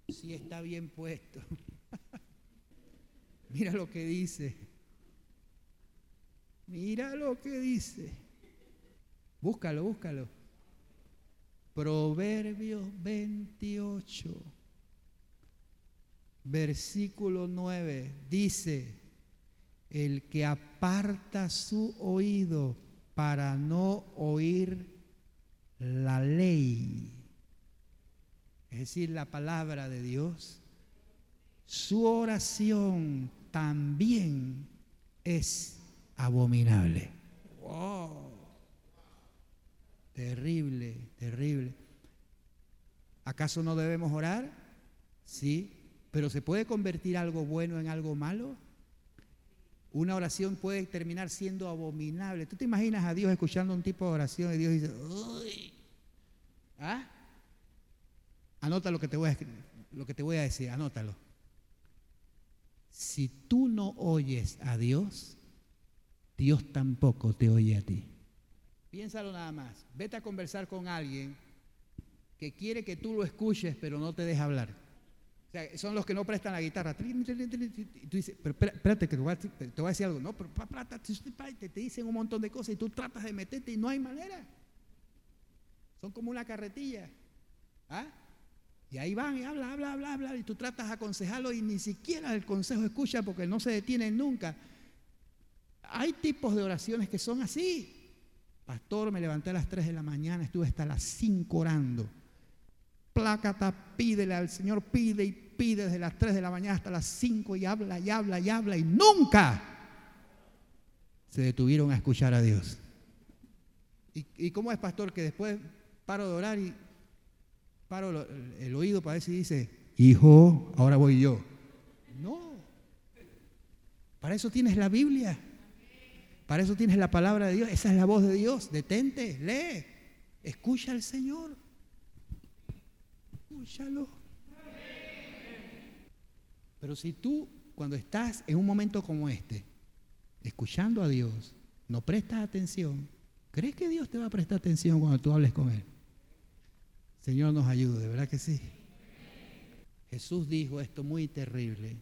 Si está bien puesto. Mira lo que dice. Mira lo que dice. Búscalo, búscalo. Proverbios 28, versículo 9. Dice, el que aparta su oído para no oír la ley, es decir, la palabra de Dios, su oración también es abominable. Wow. Terrible, terrible. ¿Acaso no debemos orar? Sí, pero ¿se puede convertir algo bueno en algo malo? Una oración puede terminar siendo abominable. ¿Tú te imaginas a Dios escuchando un tipo de oración y Dios dice, Uy. ¿Ah? Anota lo que, te voy a, lo que te voy a decir, anótalo. Si tú no oyes a Dios, Dios tampoco te oye a ti. Piénsalo nada más. Vete a conversar con alguien que quiere que tú lo escuches, pero no te deja hablar son los que no prestan la guitarra. Y tú dices, pero espérate, que te voy, a, decir algo. No, pero te, te dicen un montón de cosas y tú tratas de meterte y no hay manera. Son como una carretilla. ¿Ah? Y ahí van y habla, habla, habla, habla. Y tú tratas de aconsejarlo y ni siquiera el consejo escucha porque no se detienen nunca. Hay tipos de oraciones que son así. Pastor, me levanté a las 3 de la mañana, estuve hasta las 5 orando. Plácata, pídele al Señor, pide y pide desde las 3 de la mañana hasta las 5 y habla y habla y habla y nunca se detuvieron a escuchar a Dios. ¿Y, cómo es, pastor, que después paro de orar y paro el oído para ver si dice, hijo, ahora voy yo? No. Para eso tienes la Biblia. Para eso tienes la palabra de Dios. Esa es la voz de Dios. Detente, lee. Escucha al Señor. Escúchalo. Pero si tú, cuando estás en un momento como este, escuchando a Dios, no prestas atención, ¿crees que Dios te va a prestar atención cuando tú hables con Él? Señor nos ayude, ¿verdad que sí? Jesús dijo esto muy terrible.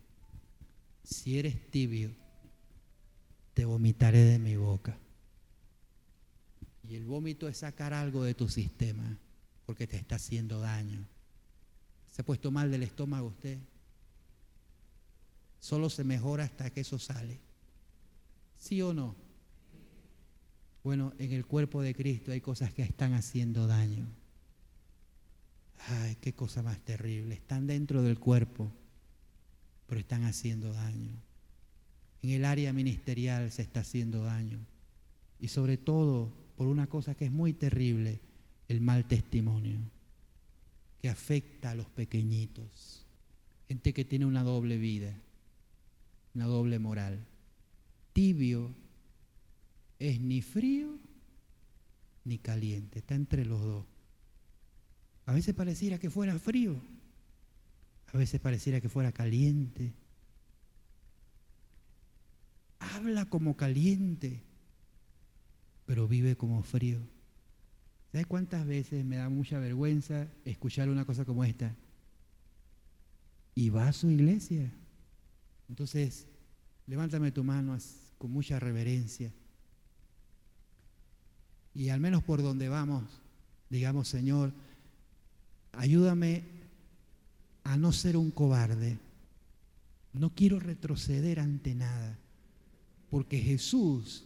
Si eres tibio, te vomitaré de mi boca. Y el vómito es sacar algo de tu sistema porque te está haciendo daño. ¿Se ha puesto mal del estómago usted? solo se mejora hasta que eso sale. ¿Sí o no? Bueno, en el cuerpo de Cristo hay cosas que están haciendo daño. Ay, qué cosa más terrible. Están dentro del cuerpo, pero están haciendo daño. En el área ministerial se está haciendo daño. Y sobre todo por una cosa que es muy terrible, el mal testimonio, que afecta a los pequeñitos. Gente que tiene una doble vida una doble moral. Tibio es ni frío ni caliente, está entre los dos. A veces pareciera que fuera frío, a veces pareciera que fuera caliente. Habla como caliente, pero vive como frío. ¿Sabes cuántas veces me da mucha vergüenza escuchar una cosa como esta? Y va a su iglesia. Entonces, levántame tu mano con mucha reverencia. Y al menos por donde vamos, digamos, Señor, ayúdame a no ser un cobarde. No quiero retroceder ante nada, porque Jesús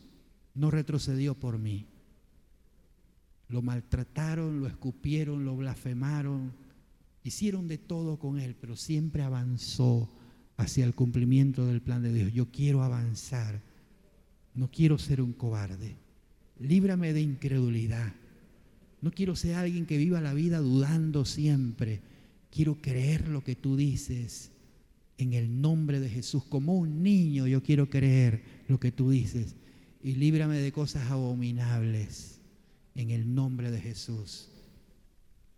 no retrocedió por mí. Lo maltrataron, lo escupieron, lo blasfemaron, hicieron de todo con él, pero siempre avanzó hacia el cumplimiento del plan de Dios. Yo quiero avanzar, no quiero ser un cobarde. Líbrame de incredulidad. No quiero ser alguien que viva la vida dudando siempre. Quiero creer lo que tú dices en el nombre de Jesús. Como un niño yo quiero creer lo que tú dices. Y líbrame de cosas abominables en el nombre de Jesús.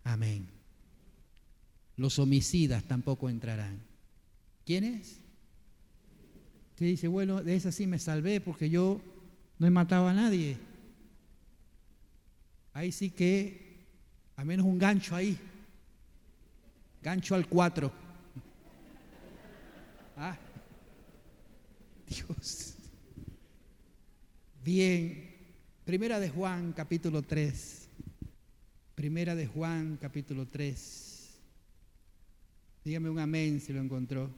Amén. Los homicidas tampoco entrarán. ¿Quiénes? Usted dice, bueno, de esa sí me salvé porque yo no he matado a nadie. Ahí sí que, a menos un gancho ahí. Gancho al 4. Ah, Dios. Bien. Primera de Juan, capítulo 3. Primera de Juan, capítulo 3. Dígame un amén si lo encontró.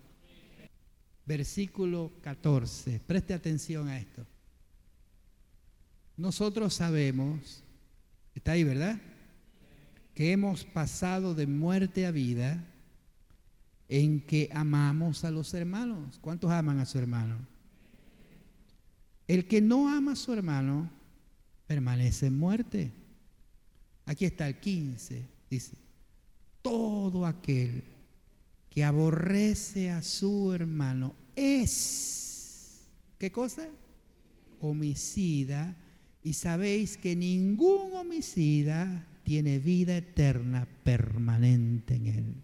Versículo 14. Preste atención a esto. Nosotros sabemos, está ahí, ¿verdad? Que hemos pasado de muerte a vida en que amamos a los hermanos. ¿Cuántos aman a su hermano? El que no ama a su hermano permanece en muerte. Aquí está el 15, dice, todo aquel que aborrece a su hermano es, ¿qué cosa? Homicida. Y sabéis que ningún homicida tiene vida eterna permanente en él.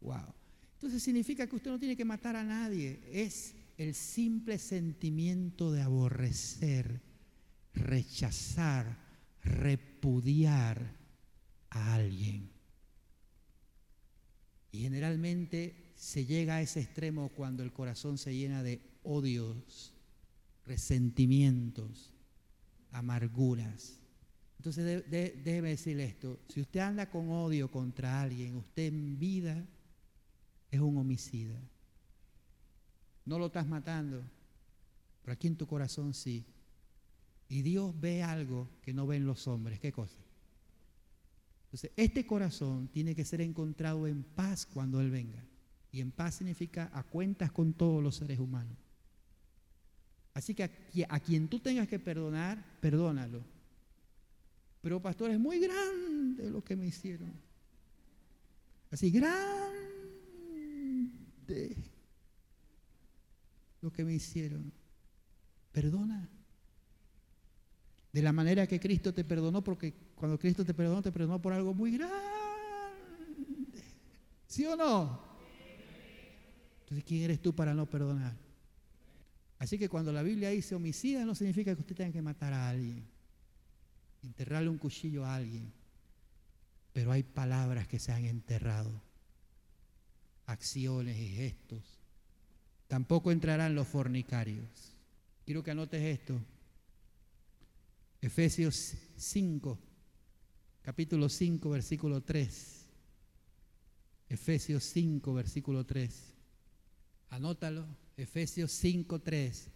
Wow. Entonces significa que usted no tiene que matar a nadie. Es el simple sentimiento de aborrecer, rechazar, repudiar a alguien. Y generalmente se llega a ese extremo cuando el corazón se llena de odios, resentimientos, amarguras. Entonces déjeme decirle esto, si usted anda con odio contra alguien, usted en vida es un homicida. No lo estás matando, pero aquí en tu corazón sí. Y Dios ve algo que no ven los hombres. ¿Qué cosa? Entonces, este corazón tiene que ser encontrado en paz cuando Él venga. Y en paz significa a cuentas con todos los seres humanos. Así que a, quien tú tengas que perdonar, perdónalo. Pero pastor, es muy grande lo que me hicieron. Así, grande lo que me hicieron. Perdona. De la manera que Cristo te perdonó, porque cuando Cristo te perdonó, te perdonó por algo muy grande. ¿Sí o no? Entonces, ¿quién eres tú para no perdonar? Así que cuando la Biblia dice homicida, no significa que usted tenga que matar a alguien, enterrarle un cuchillo a alguien. Pero hay palabras que se han enterrado acciones y gestos. Tampoco entrarán los fornicarios. Quiero que anotes esto. Efesios 5, capítulo 5, versículo 3. Efesios 5, versículo 3. Anótalo. Efesios 5, 3.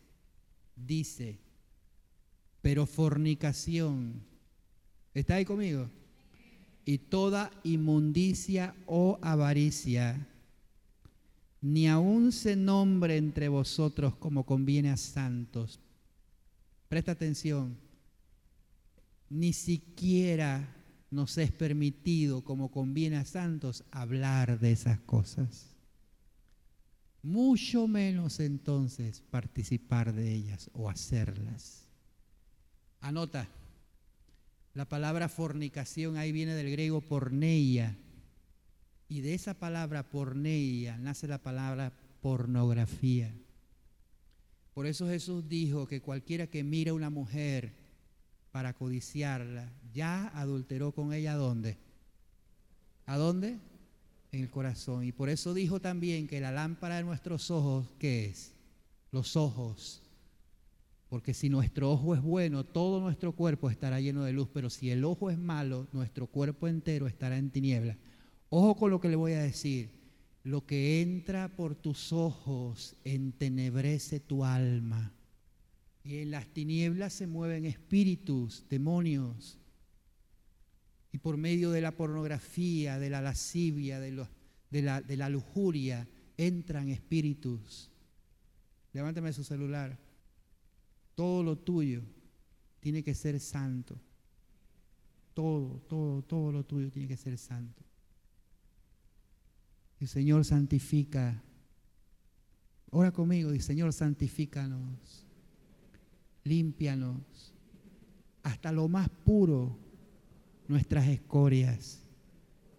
Dice, pero fornicación. ¿Está ahí conmigo? Y toda inmundicia o avaricia ni aún se nombre entre vosotros como conviene a santos. Presta atención, ni siquiera nos es permitido, como conviene a santos, hablar de esas cosas. Mucho menos entonces participar de ellas o hacerlas. Anota, la palabra fornicación ahí viene del griego porneia, y de esa palabra porneia nace la palabra pornografía. Por eso Jesús dijo que cualquiera que mira a una mujer para codiciarla, ya adulteró con ella ¿a dónde? ¿A dónde? En el corazón. Y por eso dijo también que la lámpara de nuestros ojos, ¿qué es? Los ojos. Porque si nuestro ojo es bueno, todo nuestro cuerpo estará lleno de luz, pero si el ojo es malo, nuestro cuerpo entero estará en tinieblas. Ojo con lo que le voy a decir. Lo que entra por tus ojos entenebrece tu alma. Y en las tinieblas se mueven espíritus, demonios. Y por medio de la pornografía, de la lascivia, de, de, la, de la lujuria, entran espíritus. Levántame su celular. Todo lo tuyo tiene que ser santo. Todo, todo, todo lo tuyo tiene que ser santo. El Señor santifica. Ora conmigo, y Señor, santifícanos, límpianos, hasta lo más puro, nuestras escorias.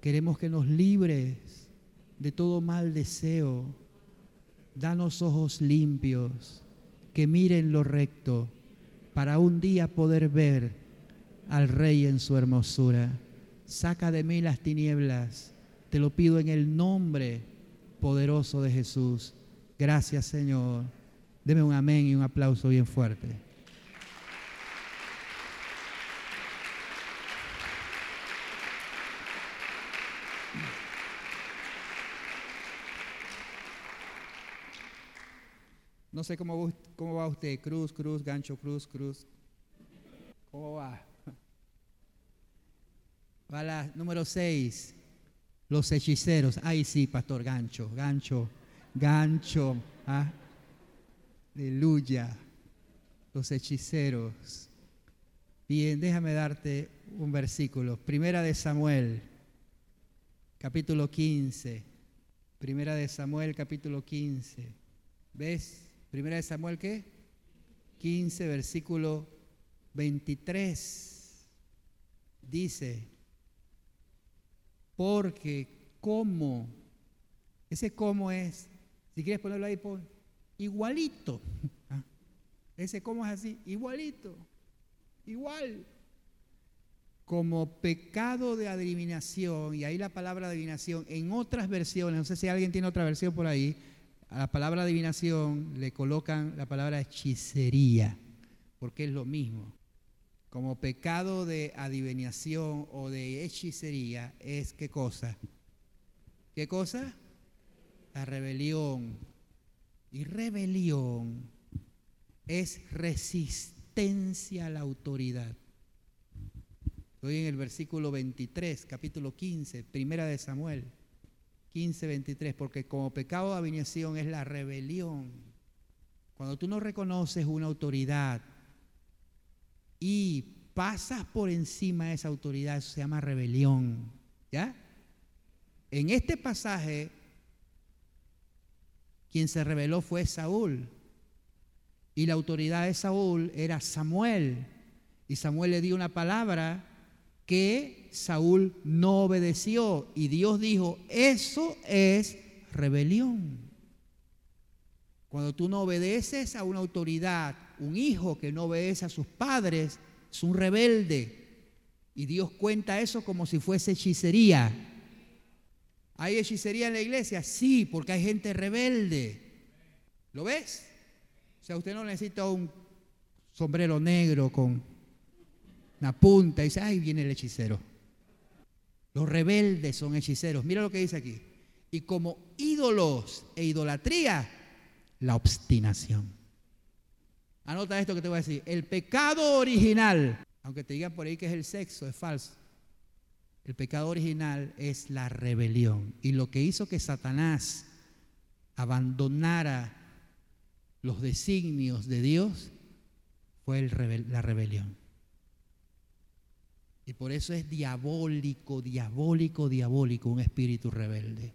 Queremos que nos libres de todo mal deseo. Danos ojos limpios, que miren lo recto, para un día poder ver al Rey en su hermosura. Saca de mí las tinieblas te lo pido en el nombre poderoso de Jesús. Gracias Señor. Deme un amén y un aplauso bien fuerte. No sé cómo, cómo va usted, cruz, cruz, gancho, cruz, cruz. ¿Cómo va? Va la número 6. Los hechiceros. Ay, sí, pastor, gancho, gancho, gancho. ¿ah? Aleluya. Los hechiceros. Bien, déjame darte un versículo. Primera de Samuel, capítulo 15. Primera de Samuel, capítulo 15. ¿Ves? Primera de Samuel, ¿qué? 15, versículo 23. Dice, porque cómo, ese cómo es, si quieres ponerlo ahí, igualito. Ah, ese cómo es así, igualito, igual. Como pecado de adivinación, y ahí la palabra adivinación, en otras versiones, no sé si alguien tiene otra versión por ahí, a la palabra adivinación le colocan la palabra hechicería, porque es lo mismo como pecado de adivinación o de hechicería es qué cosa? ¿Qué cosa? La rebelión. Y rebelión es resistencia a la autoridad. Estoy en el versículo 23, capítulo 15, primera de Samuel, 15, 23, porque como pecado de adivinación es la rebelión. Cuando tú no reconoces una autoridad, y pasas por encima de esa autoridad, eso se llama rebelión. ¿Ya? En este pasaje, quien se rebeló fue Saúl. Y la autoridad de Saúl era Samuel. Y Samuel le dio una palabra que Saúl no obedeció. Y Dios dijo, eso es rebelión. Cuando tú no obedeces a una autoridad, un hijo que no obedece a sus padres es un rebelde. Y Dios cuenta eso como si fuese hechicería. ¿Hay hechicería en la iglesia? Sí, porque hay gente rebelde. ¿Lo ves? O sea, usted no necesita un sombrero negro con una punta y dice, ay, viene el hechicero. Los rebeldes son hechiceros. Mira lo que dice aquí. Y como ídolos e idolatría, la obstinación. Anota esto que te voy a decir. El pecado original, aunque te digan por ahí que es el sexo, es falso. El pecado original es la rebelión. Y lo que hizo que Satanás abandonara los designios de Dios fue la rebelión. Y por eso es diabólico, diabólico, diabólico un espíritu rebelde.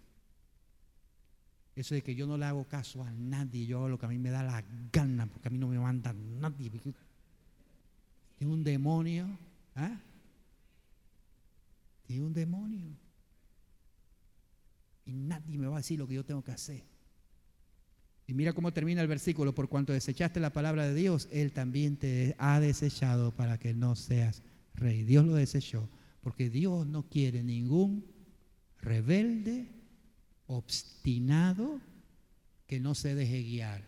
Eso de que yo no le hago caso a nadie, yo hago lo que a mí me da la gana, porque a mí no me manda nadie. Tiene un demonio, ¿ah? Tiene un demonio. Y nadie me va a decir lo que yo tengo que hacer. Y mira cómo termina el versículo, por cuanto desechaste la palabra de Dios, Él también te ha desechado para que no seas rey. Dios lo desechó, porque Dios no quiere ningún rebelde, obstinado, que no se deje guiar.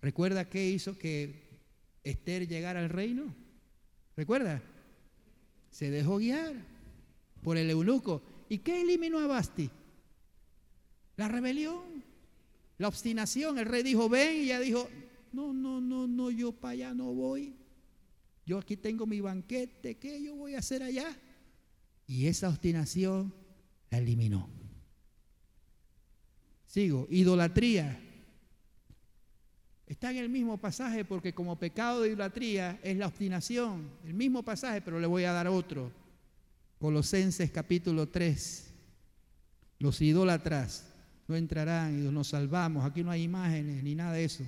¿Recuerda qué hizo que Esther llegara al reino? ¿Recuerda? Se dejó guiar por el eunuco. ¿Y qué eliminó a Basti? La rebelión, la obstinación. El rey dijo, ven, y ella dijo, no, no, no, no, yo para allá no voy. Yo aquí tengo mi banquete, ¿qué yo voy a hacer allá? Y esa obstinación la eliminó. Sigo, idolatría. Está en el mismo pasaje porque como pecado de idolatría es la obstinación. El mismo pasaje, pero le voy a dar otro. Colosenses capítulo 3. Los idólatras no entrarán y nos salvamos. Aquí no hay imágenes ni nada de eso.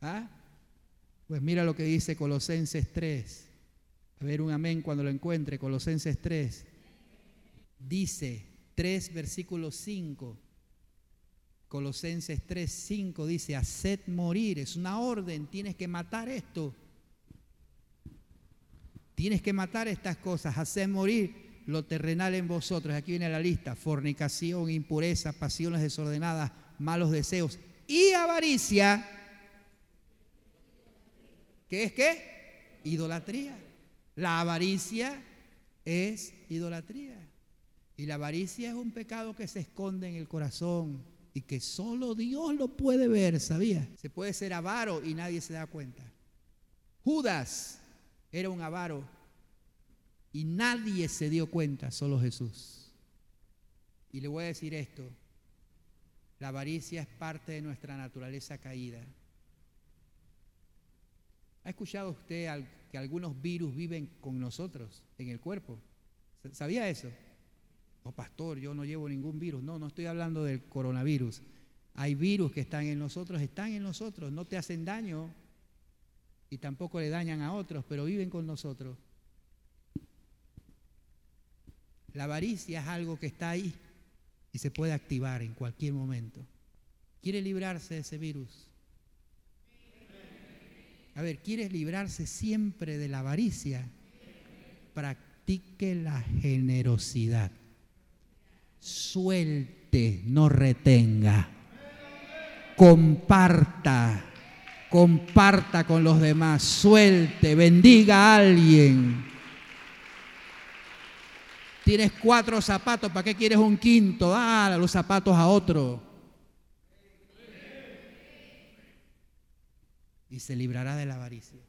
¿Ah? Pues mira lo que dice Colosenses 3. A ver un amén cuando lo encuentre. Colosenses 3. Dice 3 versículo 5. Colosenses 3, 5 dice, haced morir, es una orden, tienes que matar esto. Tienes que matar estas cosas, haced morir lo terrenal en vosotros. Aquí viene la lista, fornicación, impureza, pasiones desordenadas, malos deseos y avaricia. ¿Qué es qué? Idolatría. La avaricia es idolatría. Y la avaricia es un pecado que se esconde en el corazón, y que solo Dios lo puede ver, ¿sabía? Se puede ser avaro y nadie se da cuenta. Judas era un avaro y nadie se dio cuenta, solo Jesús. Y le voy a decir esto, la avaricia es parte de nuestra naturaleza caída. ¿Ha escuchado usted que algunos virus viven con nosotros en el cuerpo? ¿Sabía eso? oh pastor, yo no llevo ningún virus. No, no estoy hablando del coronavirus. Hay virus que están en nosotros, están en nosotros, no te hacen daño y tampoco le dañan a otros, pero viven con nosotros. La avaricia es algo que está ahí y se puede activar en cualquier momento. ¿Quiere librarse de ese virus? A ver, ¿quieres librarse siempre de la avaricia? Practique la generosidad suelte, no retenga. Comparta, comparta con los demás, suelte, bendiga a alguien. Tienes cuatro zapatos, ¿para qué quieres un quinto? Dale los zapatos a otro. Y se librará de la avaricia.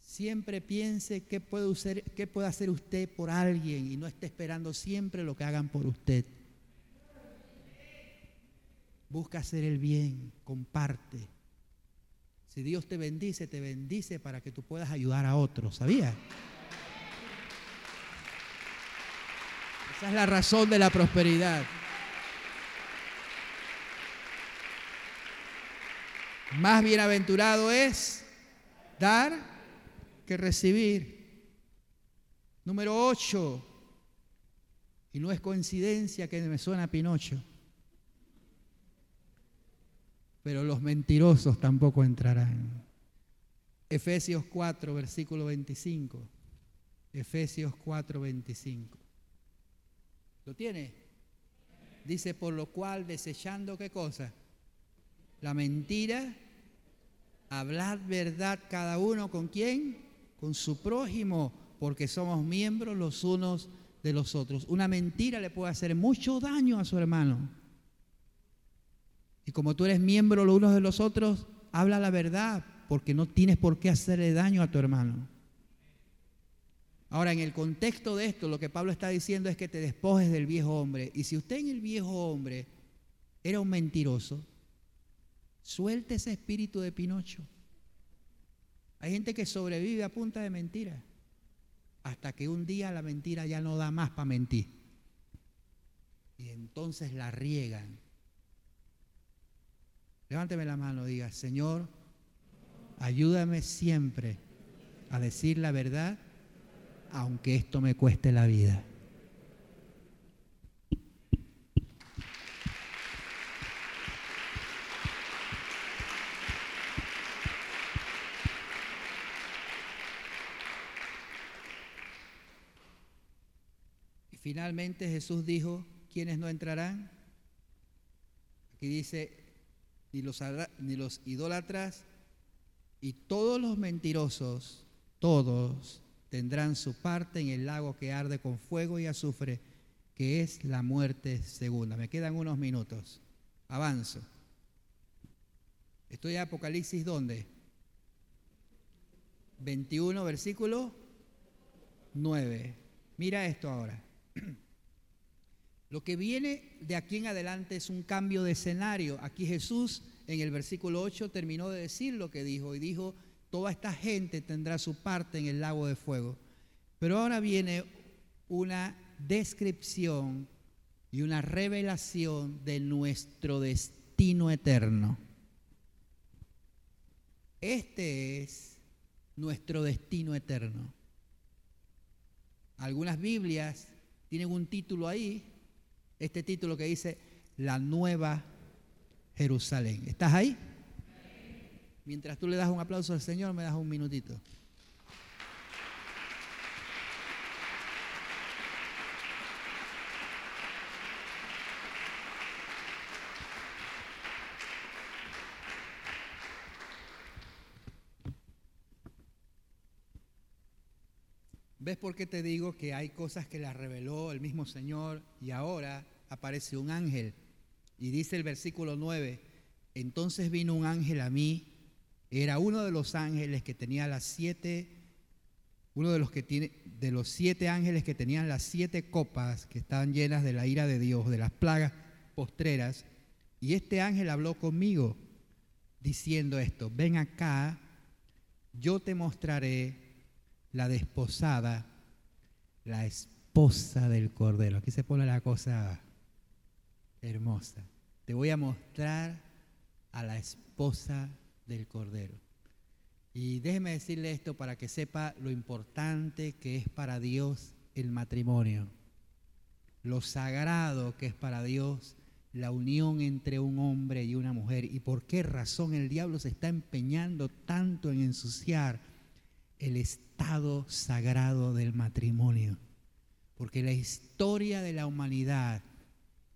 Siempre piense qué puede, puede hacer usted por alguien y no esté esperando siempre lo que hagan por usted. Busca hacer el bien, comparte. Si Dios te bendice, te bendice para que tú puedas ayudar a otros, ¿sabías? Esa es la razón de la prosperidad. Más bienaventurado es dar que recibir. Número 8. Y no es coincidencia que me suena Pinocho. Pero los mentirosos tampoco entrarán. Efesios 4, versículo 25. Efesios 4, 25. ¿Lo tiene? Dice, por lo cual desechando qué cosa? La mentira, hablad verdad cada uno con quién? con su prójimo, porque somos miembros los unos de los otros. Una mentira le puede hacer mucho daño a su hermano. Y como tú eres miembro los unos de los otros, habla la verdad, porque no tienes por qué hacerle daño a tu hermano. Ahora, en el contexto de esto, lo que Pablo está diciendo es que te despojes del viejo hombre. Y si usted en el viejo hombre era un mentiroso, suelte ese espíritu de Pinocho. Hay gente que sobrevive a punta de mentira, hasta que un día la mentira ya no da más para mentir. Y entonces la riegan. Levánteme la mano, diga, Señor, ayúdame siempre a decir la verdad, aunque esto me cueste la vida. Finalmente Jesús dijo, ¿quiénes no entrarán? Aquí dice, ni los, ni los idólatras y todos los mentirosos, todos tendrán su parte en el lago que arde con fuego y azufre, que es la muerte segunda. Me quedan unos minutos. Avanzo. Estoy en Apocalipsis ¿dónde? 21, versículo 9. Mira esto ahora. Lo que viene de aquí en adelante es un cambio de escenario. Aquí Jesús en el versículo 8 terminó de decir lo que dijo y dijo, toda esta gente tendrá su parte en el lago de fuego. Pero ahora viene una descripción y una revelación de nuestro destino eterno. Este es nuestro destino eterno. Algunas Biblias tienen un título ahí, este título que dice La Nueva Jerusalén. ¿Estás ahí? Mientras tú le das un aplauso al Señor, me das un minutito. ¿Ves por qué te digo que hay cosas que las reveló el mismo Señor y ahora aparece un ángel? Y dice el versículo 9, entonces vino un ángel a mí era uno de los ángeles que tenía las siete, uno de los que tiene, de los siete ángeles que tenían las siete copas que estaban llenas de la ira de Dios, de las plagas postreras. Y este ángel habló conmigo diciendo esto, ven acá, yo te mostraré la desposada, la esposa del Cordero. Aquí se pone la cosa hermosa. Te voy a mostrar a la esposa del Cordero. Y déjeme decirle esto para que sepa lo importante que es para Dios el matrimonio, lo sagrado que es para Dios la unión entre un hombre y una mujer y por qué razón el diablo se está empeñando tanto en ensuciar el estado sagrado del matrimonio. Porque la historia de la humanidad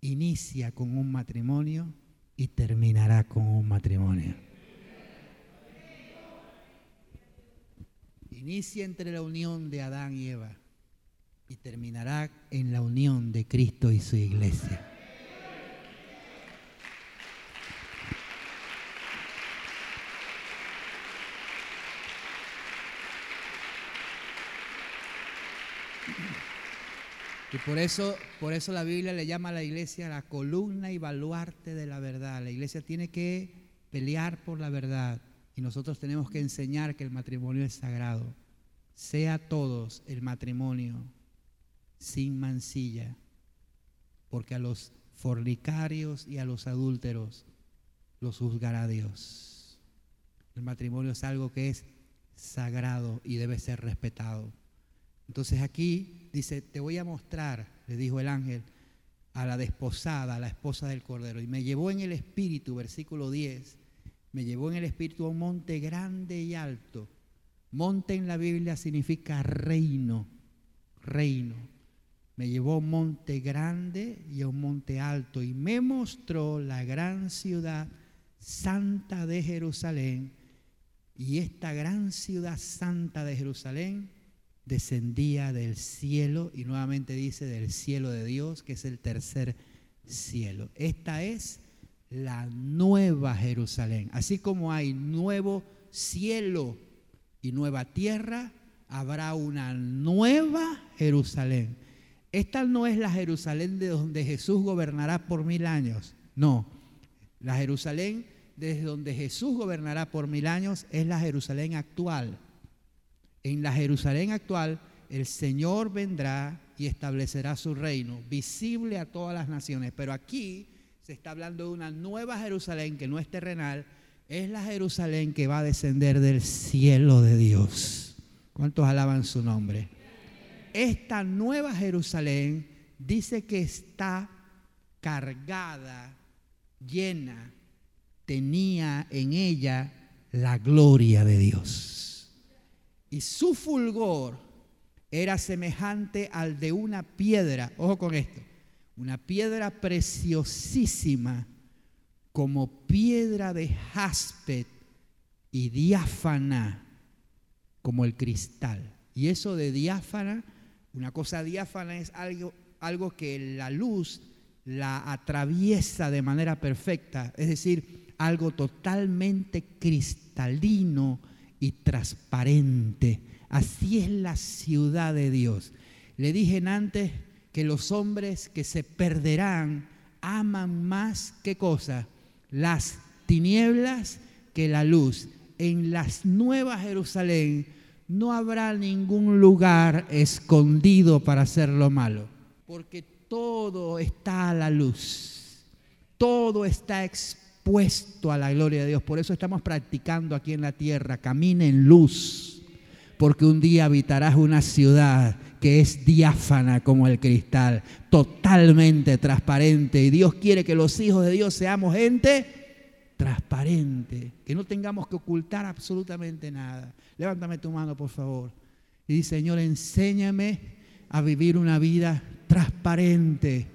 inicia con un matrimonio y terminará con un matrimonio. Inicia entre la unión de Adán y Eva y terminará en la unión de Cristo y su iglesia. Y por eso, por eso la Biblia le llama a la iglesia la columna y baluarte de la verdad. La iglesia tiene que pelear por la verdad. Y nosotros tenemos que enseñar que el matrimonio es sagrado. Sea todos el matrimonio sin mancilla, porque a los fornicarios y a los adúlteros los juzgará Dios. El matrimonio es algo que es sagrado y debe ser respetado. Entonces aquí dice, te voy a mostrar, le dijo el ángel, a la desposada, a la esposa del Cordero. Y me llevó en el espíritu, versículo 10, me llevó en el espíritu a un monte grande y alto. Monte en la Biblia significa reino, reino. Me llevó a un monte grande y a un monte alto y me mostró la gran ciudad santa de Jerusalén. Y esta gran ciudad santa de Jerusalén descendía del cielo y nuevamente dice del cielo de Dios, que es el tercer cielo. Esta es la nueva Jerusalén. Así como hay nuevo cielo y nueva tierra, habrá una nueva Jerusalén. Esta no es la Jerusalén de donde Jesús gobernará por mil años. No, la Jerusalén desde donde Jesús gobernará por mil años es la Jerusalén actual. En la Jerusalén actual el Señor vendrá y establecerá su reino, visible a todas las naciones. Pero aquí se está hablando de una nueva Jerusalén que no es terrenal, es la Jerusalén que va a descender del cielo de Dios. ¿Cuántos alaban su nombre? Esta nueva Jerusalén dice que está cargada, llena, tenía en ella la gloria de Dios. Y su fulgor era semejante al de una piedra, ojo con esto, una piedra preciosísima como piedra de jaspe y diáfana como el cristal. Y eso de diáfana, una cosa diáfana es algo, algo que la luz la atraviesa de manera perfecta, es decir, algo totalmente cristalino y transparente. Así es la ciudad de Dios. Le dije antes que los hombres que se perderán aman más que cosa, las tinieblas que la luz. En las nuevas Jerusalén no habrá ningún lugar escondido para hacer lo malo, porque todo está a la luz, todo está expuesto a la gloria de Dios. Por eso estamos practicando aquí en la tierra, camina en luz, porque un día habitarás una ciudad que es diáfana como el cristal, totalmente transparente. Y Dios quiere que los hijos de Dios seamos gente transparente, que no tengamos que ocultar absolutamente nada. Levántame tu mano, por favor. Y dice, Señor, enséñame a vivir una vida transparente,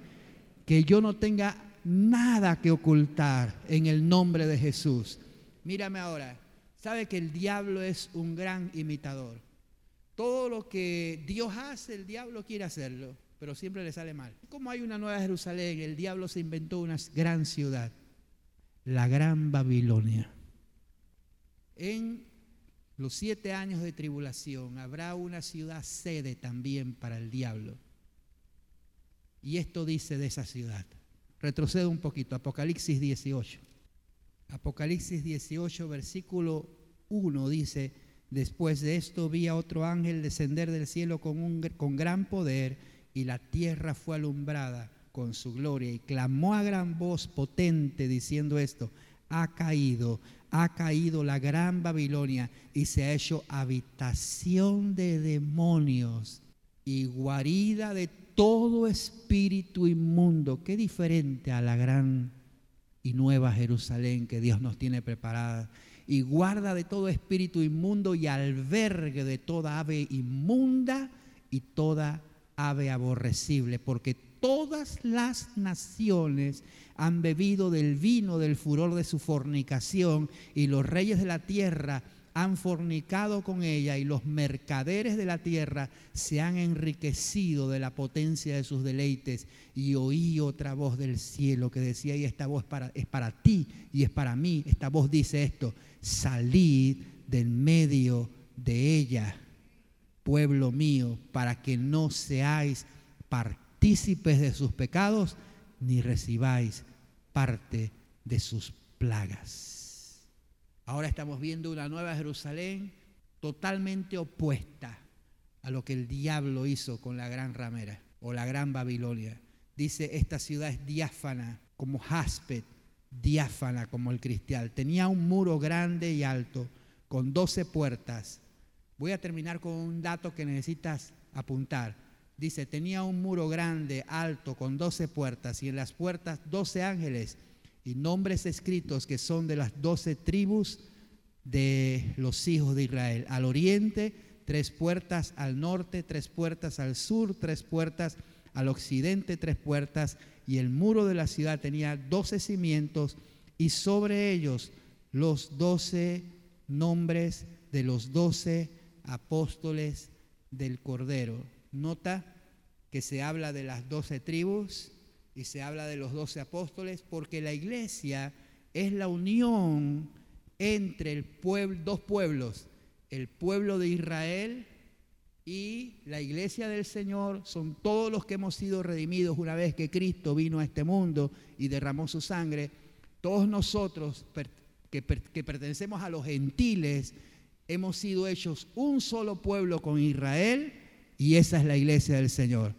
que yo no tenga nada que ocultar en el nombre de Jesús. Mírame ahora, sabe que el diablo es un gran imitador. Todo lo que Dios hace, el diablo quiere hacerlo, pero siempre le sale mal. Como hay una nueva Jerusalén, el diablo se inventó una gran ciudad, la gran Babilonia. En los siete años de tribulación habrá una ciudad sede también para el diablo. Y esto dice de esa ciudad. Retrocedo un poquito, Apocalipsis 18. Apocalipsis 18, versículo 1 dice, Después de esto vi a otro ángel descender del cielo con, un, con gran poder y la tierra fue alumbrada con su gloria y clamó a gran voz potente diciendo esto, ha caído, ha caído la gran Babilonia y se ha hecho habitación de demonios y guarida de todo espíritu inmundo. Qué diferente a la gran y nueva Jerusalén que Dios nos tiene preparada y guarda de todo espíritu inmundo y albergue de toda ave inmunda y toda ave aborrecible, porque todas las naciones han bebido del vino del furor de su fornicación y los reyes de la tierra han fornicado con ella y los mercaderes de la tierra se han enriquecido de la potencia de sus deleites. Y oí otra voz del cielo que decía, y esta voz es para ti y es para mí. Esta voz dice esto, salid del medio de ella, pueblo mío, para que no seáis partícipes de sus pecados, ni recibáis parte de sus plagas. Ahora estamos viendo una nueva Jerusalén totalmente opuesta a lo que el diablo hizo con la gran ramera o la gran Babilonia. Dice, esta ciudad es diáfana como jaspet diáfana como el cristal. Tenía un muro grande y alto con doce puertas. Voy a terminar con un dato que necesitas apuntar. Dice, tenía un muro grande, alto, con doce puertas y en las puertas doce ángeles y nombres escritos que son de las doce tribus de los hijos de Israel. Al oriente, tres puertas, al norte, tres puertas, al sur, tres puertas, al occidente, tres puertas y el muro de la ciudad tenía doce cimientos y sobre ellos los doce nombres de los doce apóstoles del Cordero. Nota que se habla de las doce tribus y se habla de los doce apóstoles porque la iglesia es la unión entre el dos pueblos, el pueblo de Israel y la iglesia del Señor son todos los que hemos sido redimidos una vez que Cristo vino a este mundo y derramó su sangre. Todos nosotros que, pertenecemos a los gentiles hemos sido hechos un solo pueblo con Israel y esa es la iglesia del Señor.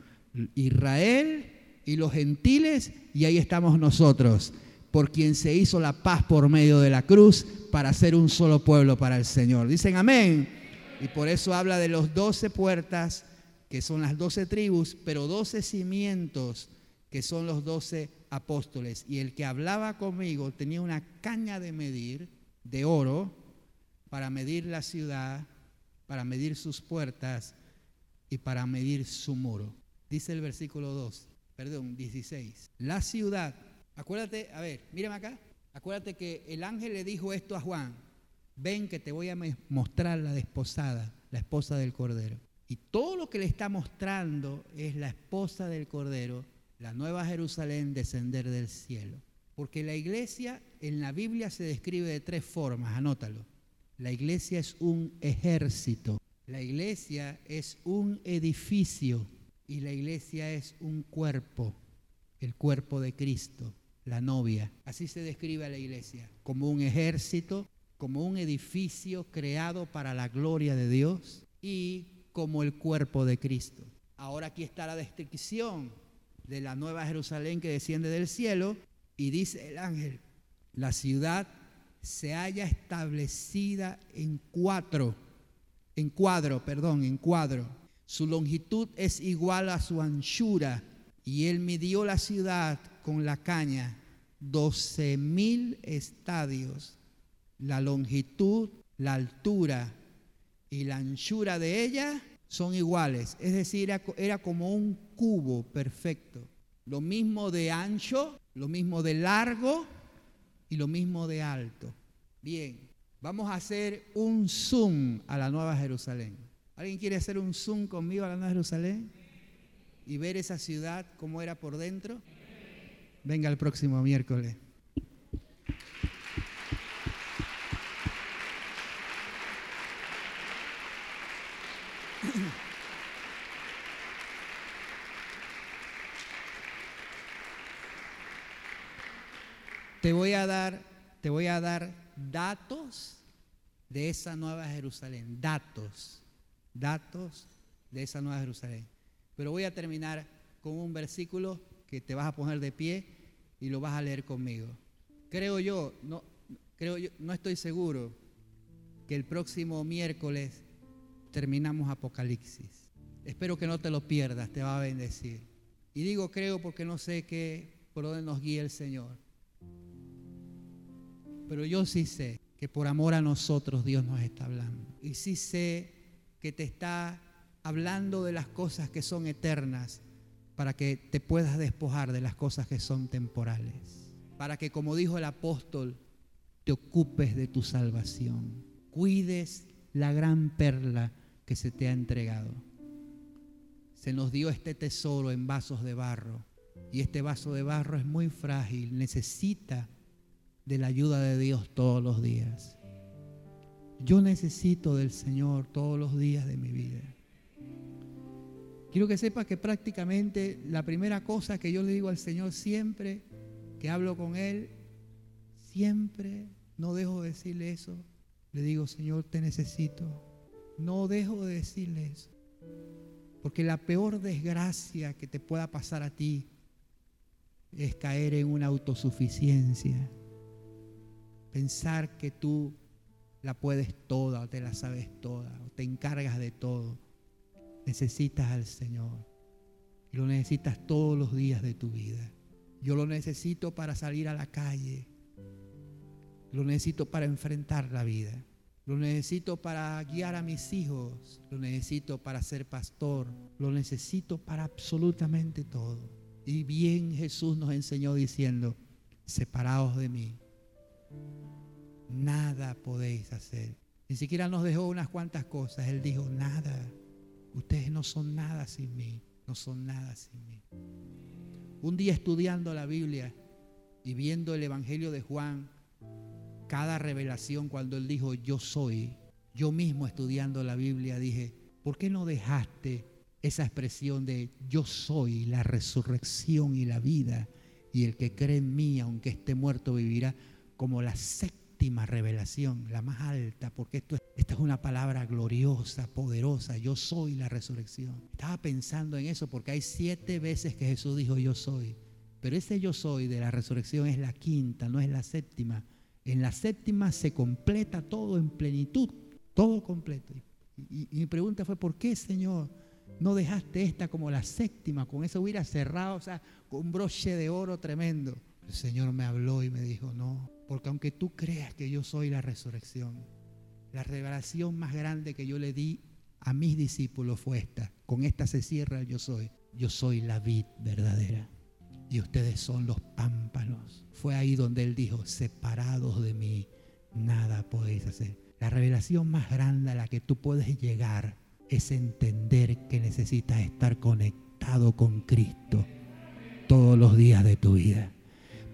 Israel y los gentiles y ahí estamos nosotros, por quien se hizo la paz por medio de la cruz para ser un solo pueblo para el Señor. Dicen amén. Y por eso habla de los doce puertas, que son las doce tribus, pero doce cimientos, que son los doce apóstoles. Y el que hablaba conmigo tenía una caña de medir, de oro, para medir la ciudad, para medir sus puertas. y para medir su muro. Dice el versículo 2, perdón, 16. La ciudad, acuérdate, a ver, mírame acá, acuérdate que el ángel le dijo esto a Juan, ven que te voy a mostrar la desposada, la esposa del Cordero. Y todo lo que le está mostrando es la esposa del Cordero, la nueva Jerusalén descender del cielo. Porque la iglesia en la Biblia se describe de tres formas, anótalo. La iglesia es un ejército, la iglesia es un edificio y la iglesia es un cuerpo, el cuerpo de Cristo, la novia. Así se describe a la iglesia, como un ejército, como un edificio creado para la gloria de Dios y como el cuerpo de Cristo. Ahora aquí está la descripción de la nueva Jerusalén que desciende del cielo y dice el ángel, la ciudad se haya establecida en cuatro, en cuadro, perdón, en cuadro. Su longitud es igual a su anchura y él midió la ciudad con la caña, doce mil estadios, la longitud, la altura y la anchura de ella son iguales, es decir, era, como un cubo perfecto. Lo mismo de ancho, lo mismo de largo y lo mismo de alto. Bien, vamos a hacer un zoom a la Nueva Jerusalén. ¿Alguien quiere hacer un zoom conmigo a la Nueva Jerusalén? Y ver esa ciudad como era por dentro. Venga el próximo miércoles. Te voy a dar, te voy a dar datos de esa nueva Jerusalén, datos, datos de esa nueva Jerusalén. Pero voy a terminar con un versículo que te vas a poner de pie y lo vas a leer conmigo. Creo yo, no, creo yo, no estoy seguro que el próximo miércoles terminamos Apocalipsis. Espero que no te lo pierdas, te va a bendecir. Y digo creo porque no sé qué, por dónde nos guía el Señor. Pero yo sí sé que por amor a nosotros Dios nos está hablando. Y sí sé que te está hablando de las cosas que son eternas para que te puedas despojar de las cosas que son temporales. Para que, como dijo el apóstol, te ocupes de tu salvación. Cuides la gran perla que se te ha entregado. Se nos dio este tesoro en vasos de barro. Y este vaso de barro es muy frágil, necesita de la ayuda de Dios todos los días. Yo necesito del Señor todos los días de mi vida. Quiero que sepa que prácticamente la primera cosa que yo le digo al Señor siempre que hablo con Él, siempre no dejo de decirle eso. Le digo, Señor, te necesito. No dejo de decirle eso. Porque la peor desgracia que te pueda pasar a ti es caer en una autosuficiencia pensar que tú la puedes toda te la sabes toda te encargas de todo. Necesitas al Señor. Y lo necesitas todos los días de tu vida. Yo lo necesito para salir a la calle. Lo necesito para enfrentar la vida. Lo necesito para guiar a mis hijos. Lo necesito para ser pastor. Lo necesito para absolutamente todo. Y bien Jesús nos enseñó diciendo, separados de mí, nada podéis hacer. Ni siquiera nos dejó unas cuantas cosas. Él dijo, nada. Ustedes no son nada sin mí. No son nada sin mí. Un día estudiando la Biblia y viendo el Evangelio de Juan, cada revelación cuando él dijo, yo soy, yo mismo estudiando la Biblia dije, ¿por qué no dejaste esa expresión de yo soy la resurrección y la vida? Y el que cree en mí, aunque esté muerto, vivirá como la séptima revelación, la más alta, porque esto, esta es una palabra gloriosa, poderosa. Yo soy la resurrección. Estaba pensando en eso porque hay siete veces que Jesús dijo yo soy. Pero ese yo soy de la resurrección es la quinta, no es la séptima. En la séptima se completa todo en plenitud, todo completo. Y, y mi pregunta fue, ¿por qué, Señor? no dejaste esta como la séptima, con eso hubiera cerrado, o sea, con un broche de oro tremendo. El Señor me habló y me dijo, no, porque aunque tú creas que yo soy la resurrección, la revelación más grande que yo le di a mis discípulos fue esta. Con esta se cierra yo soy. Yo soy la vid verdadera y ustedes son los pámpanos. Fue ahí donde él dijo, separados de mí, nada podéis hacer. La revelación más grande a la que tú puedes llegar es entender que necesitas estar conectado con Cristo todos los días de tu vida.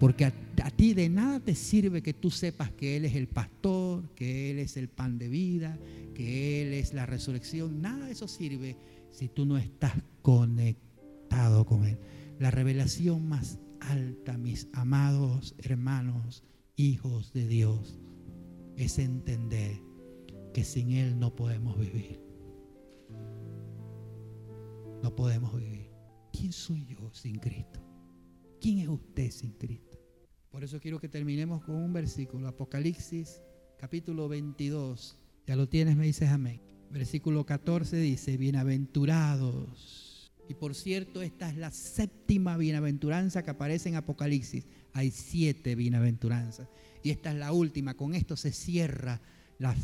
Porque a, ti de nada te sirve que tú sepas que Él es el pastor, que Él es el pan de vida, que Él es la resurrección. Nada de eso sirve si tú no estás conectado con Él. La revelación más alta, mis amados hermanos, hijos de Dios, es entender que sin Él no podemos vivir. No podemos vivir. ¿Quién soy yo sin Cristo? ¿Quién es usted sin Cristo? Por eso quiero que terminemos con un versículo, Apocalipsis capítulo 22. Ya lo tienes, me dices amén. Versículo 14 dice, bienaventurados. Y por cierto, esta es la séptima bienaventuranza que aparece en Apocalipsis. Hay siete bienaventuranzas. Y esta es la última. Con esto se cierra las,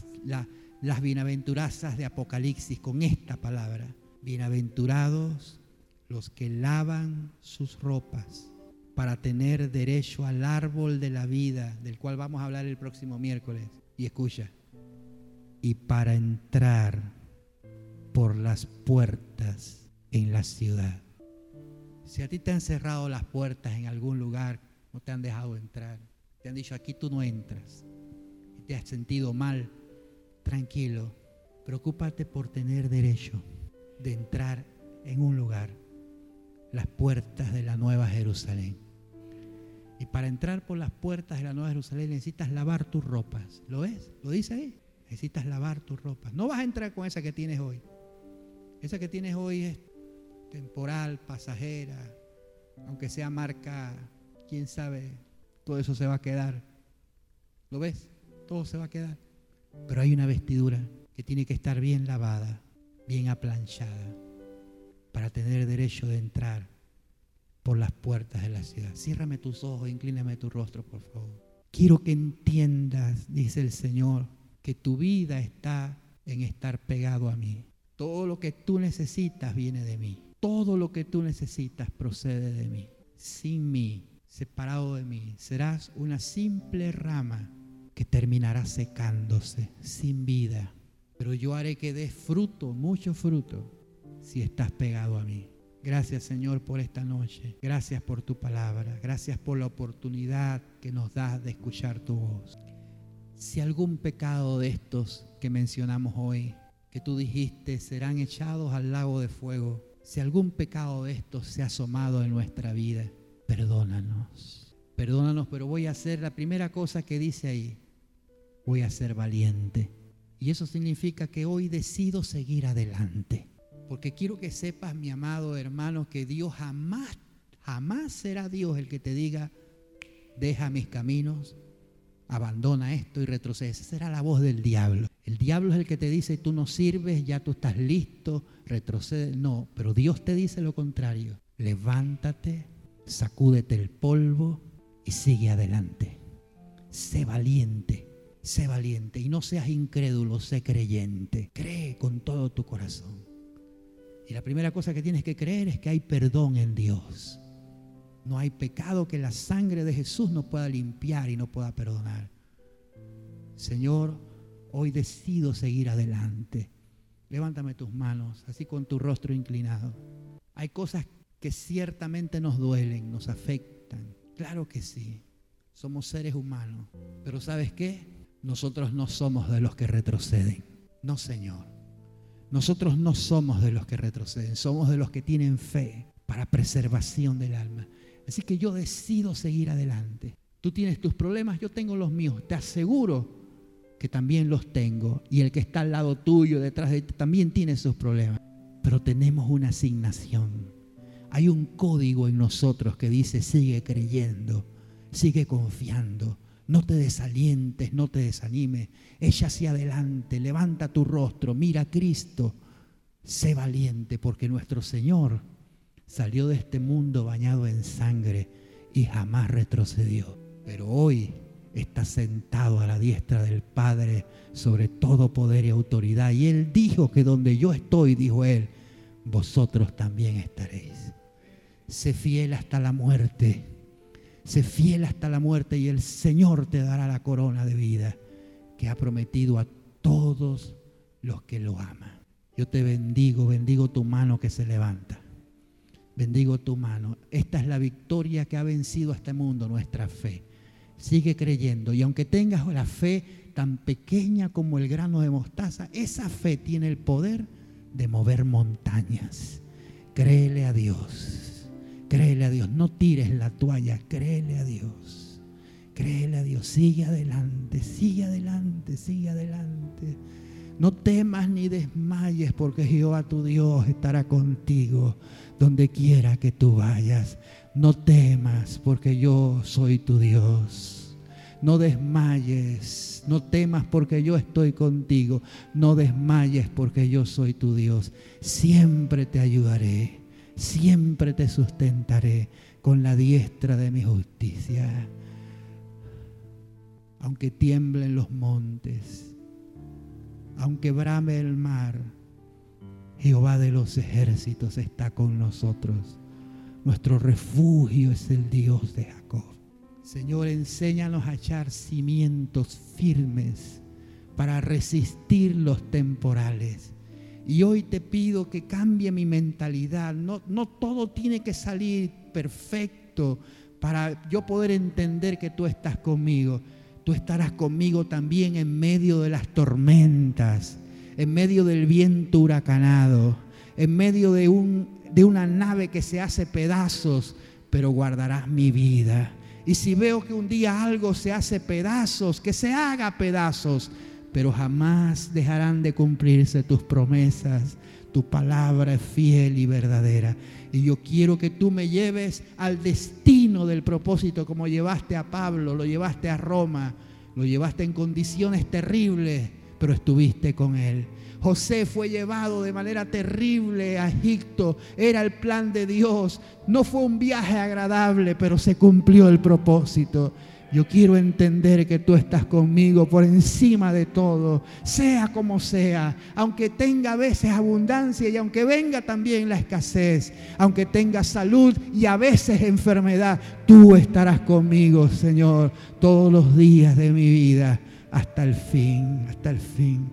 bienaventuranzas de Apocalipsis, con esta palabra. Bienaventurados los que lavan sus ropas para tener derecho al árbol de la vida, del cual vamos a hablar el próximo miércoles. Y escucha, y para entrar por las puertas en la ciudad. Si a ti te han cerrado las puertas en algún lugar, no te han dejado entrar, te han dicho aquí tú no entras, y te has sentido mal, tranquilo, preocúpate por tener derecho de entrar en un lugar, las puertas de la Nueva Jerusalén. Y para entrar por las puertas de la Nueva Jerusalén necesitas lavar tus ropas. ¿Lo ves? ¿Lo dice ahí? Necesitas lavar tus ropas. No vas a entrar con esa que tienes hoy. Esa que tienes hoy es temporal, pasajera, aunque sea marca, quién sabe, todo eso se va a quedar. ¿Lo ves? Todo se va a quedar. Pero hay una vestidura que tiene que estar bien lavada, bien aplanchada, para tener derecho de entrar por las puertas de la ciudad. Ciérrame tus ojos, inclíname tu rostro, por favor. Quiero que entiendas, dice el Señor, que tu vida está en estar pegado a mí. Todo lo que tú necesitas viene de mí. Todo lo que tú necesitas procede de mí. Sin mí, separado de mí, serás una simple rama que terminará secándose, sin vida. Pero yo haré que des fruto, mucho fruto, si estás pegado a mí. Gracias Señor por esta noche. Gracias por tu palabra. Gracias por la oportunidad que nos das de escuchar tu voz. Si algún pecado de estos que mencionamos hoy, que tú dijiste, serán echados al lago de fuego, si algún pecado de estos se ha asomado en nuestra vida, perdónanos. Perdónanos, pero voy a hacer la primera cosa que dice ahí. Voy a ser valiente. Y eso significa que hoy decido seguir adelante. Porque quiero que sepas, mi amado hermano, que Dios jamás, jamás será Dios el que te diga, deja mis caminos, abandona esto y retrocede. Esa será la voz del diablo. El diablo es el que te dice, tú no sirves, ya tú estás listo, retrocede. No, pero Dios te dice lo contrario. Levántate, sacúdete el polvo y sigue adelante. Sé valiente, sé valiente y no seas incrédulo, sé creyente. Cree con todo tu corazón. Y la primera cosa que tienes que creer es que hay perdón en Dios. No hay pecado que la sangre de Jesús no pueda limpiar y no pueda perdonar. Señor, hoy decido seguir adelante. Levántame tus manos, así con tu rostro inclinado. Hay cosas que ciertamente nos duelen, nos afectan. Claro que sí. Somos seres humanos. Pero ¿sabes qué? Nosotros no somos de los que retroceden. No, Señor. Nosotros no somos de los que retroceden, somos de los que tienen fe para preservación del alma. Así que yo decido seguir adelante. Tú tienes tus problemas, yo tengo los míos. Te aseguro que también los tengo. Y el que está al lado tuyo, detrás de ti, también tiene sus problemas. Pero tenemos una asignación. Hay un código en nosotros que dice, sigue creyendo, sigue confiando, no te desalientes, no te desanimes. Echa hacia adelante, levanta tu rostro, mira a Cristo. Sé valiente porque nuestro Señor salió de este mundo bañado en sangre y jamás retrocedió. Pero hoy está sentado a la diestra del Padre sobre todo poder y autoridad. Y Él dijo que donde yo estoy, dijo Él, vosotros también estaréis. Sé fiel hasta la muerte. Sé fiel hasta la muerte y el Señor te dará la corona de vida que ha prometido a todos los que lo aman. Yo te bendigo, bendigo tu mano que se levanta. Bendigo tu mano. Esta es la victoria que ha vencido a este mundo, nuestra fe. Sigue creyendo y aunque tengas la fe tan pequeña como el grano de mostaza, esa fe tiene el poder de mover montañas. Créele a Dios. Créele a Dios. No tires la toalla. Créele a Dios. Créele a Dios. Sigue adelante. Sigue adelante. Sigue adelante. No temas ni desmayes porque Jehová tu Dios estará contigo donde quiera que tú vayas. No temas porque yo soy tu Dios. No desmayes, no temas porque yo estoy contigo. No desmayes porque yo soy tu Dios. Siempre te ayudaré, siempre te sustentaré con la diestra de mi justicia. Aunque tiemblen los montes, aunque brame el mar, Jehová de los ejércitos está con nosotros. Nuestro refugio es el Dios de Jacob. Señor, enséñanos a echar cimientos firmes para resistir los temporales. Y hoy te pido que cambie mi mentalidad. No, no todo tiene que salir perfecto para yo poder entender que tú estás conmigo tú estarás conmigo también en medio de las tormentas, en medio del viento huracanado, en medio de, un, de una nave que se hace pedazos, pero guardarás mi vida. Y si veo que un día algo se hace pedazos, que se haga pedazos, pero jamás dejarán de cumplirse tus promesas. Tu palabra es fiel y verdadera. Y yo quiero que tú me lleves al destino del propósito como llevaste a Pablo, lo llevaste a Roma, lo llevaste en condiciones terribles, pero estuviste con él. José fue llevado de manera terrible a Egipto. Era el plan de Dios. No fue un viaje agradable, pero se cumplió el propósito. Yo quiero entender que tú estás conmigo por encima de todo, sea como sea, aunque tenga a veces abundancia y aunque venga también la escasez, aunque tenga salud y a veces enfermedad, tú estarás conmigo, Señor, todos los días de mi vida, hasta el fin, hasta el fin.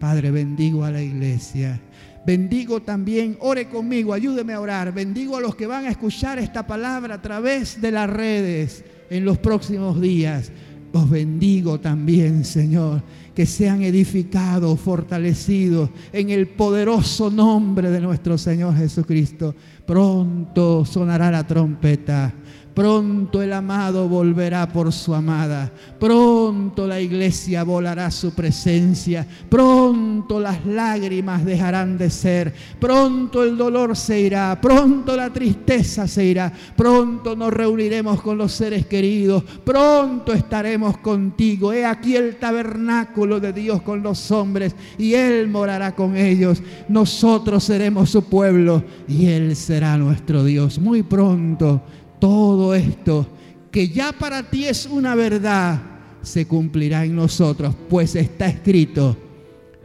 Padre, bendigo a la iglesia. Bendigo también, ore conmigo, ayúdeme a orar. Bendigo a los que van a escuchar esta palabra a través de las redes en los próximos días. Os bendigo también, Señor, que sean edificados, fortalecidos en el poderoso nombre de nuestro Señor Jesucristo. Pronto sonará la trompeta Pronto el amado volverá por su amada. Pronto la iglesia volará su presencia. Pronto las lágrimas dejarán de ser. Pronto el dolor se irá. Pronto la tristeza se irá. Pronto nos reuniremos con los seres queridos. Pronto estaremos contigo. He aquí el tabernáculo de Dios con los hombres y Él morará con ellos. Nosotros seremos su pueblo y Él será nuestro Dios. Muy pronto todo esto que ya para ti es una verdad, se cumplirá en nosotros, pues está escrito,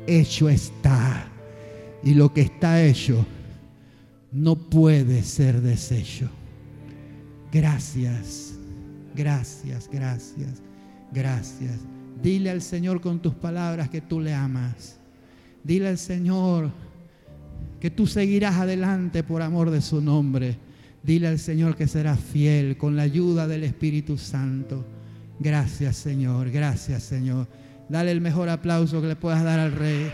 hecho está. Y lo que está hecho no puede ser deshecho. Gracias, gracias, gracias, gracias. Dile al Señor con tus palabras que tú le amas. Dile al Señor que tú seguirás adelante por amor de su nombre Dile al Señor que será fiel con la ayuda del Espíritu Santo. Gracias Señor, gracias Señor. Dale el mejor aplauso que le puedas dar al Rey.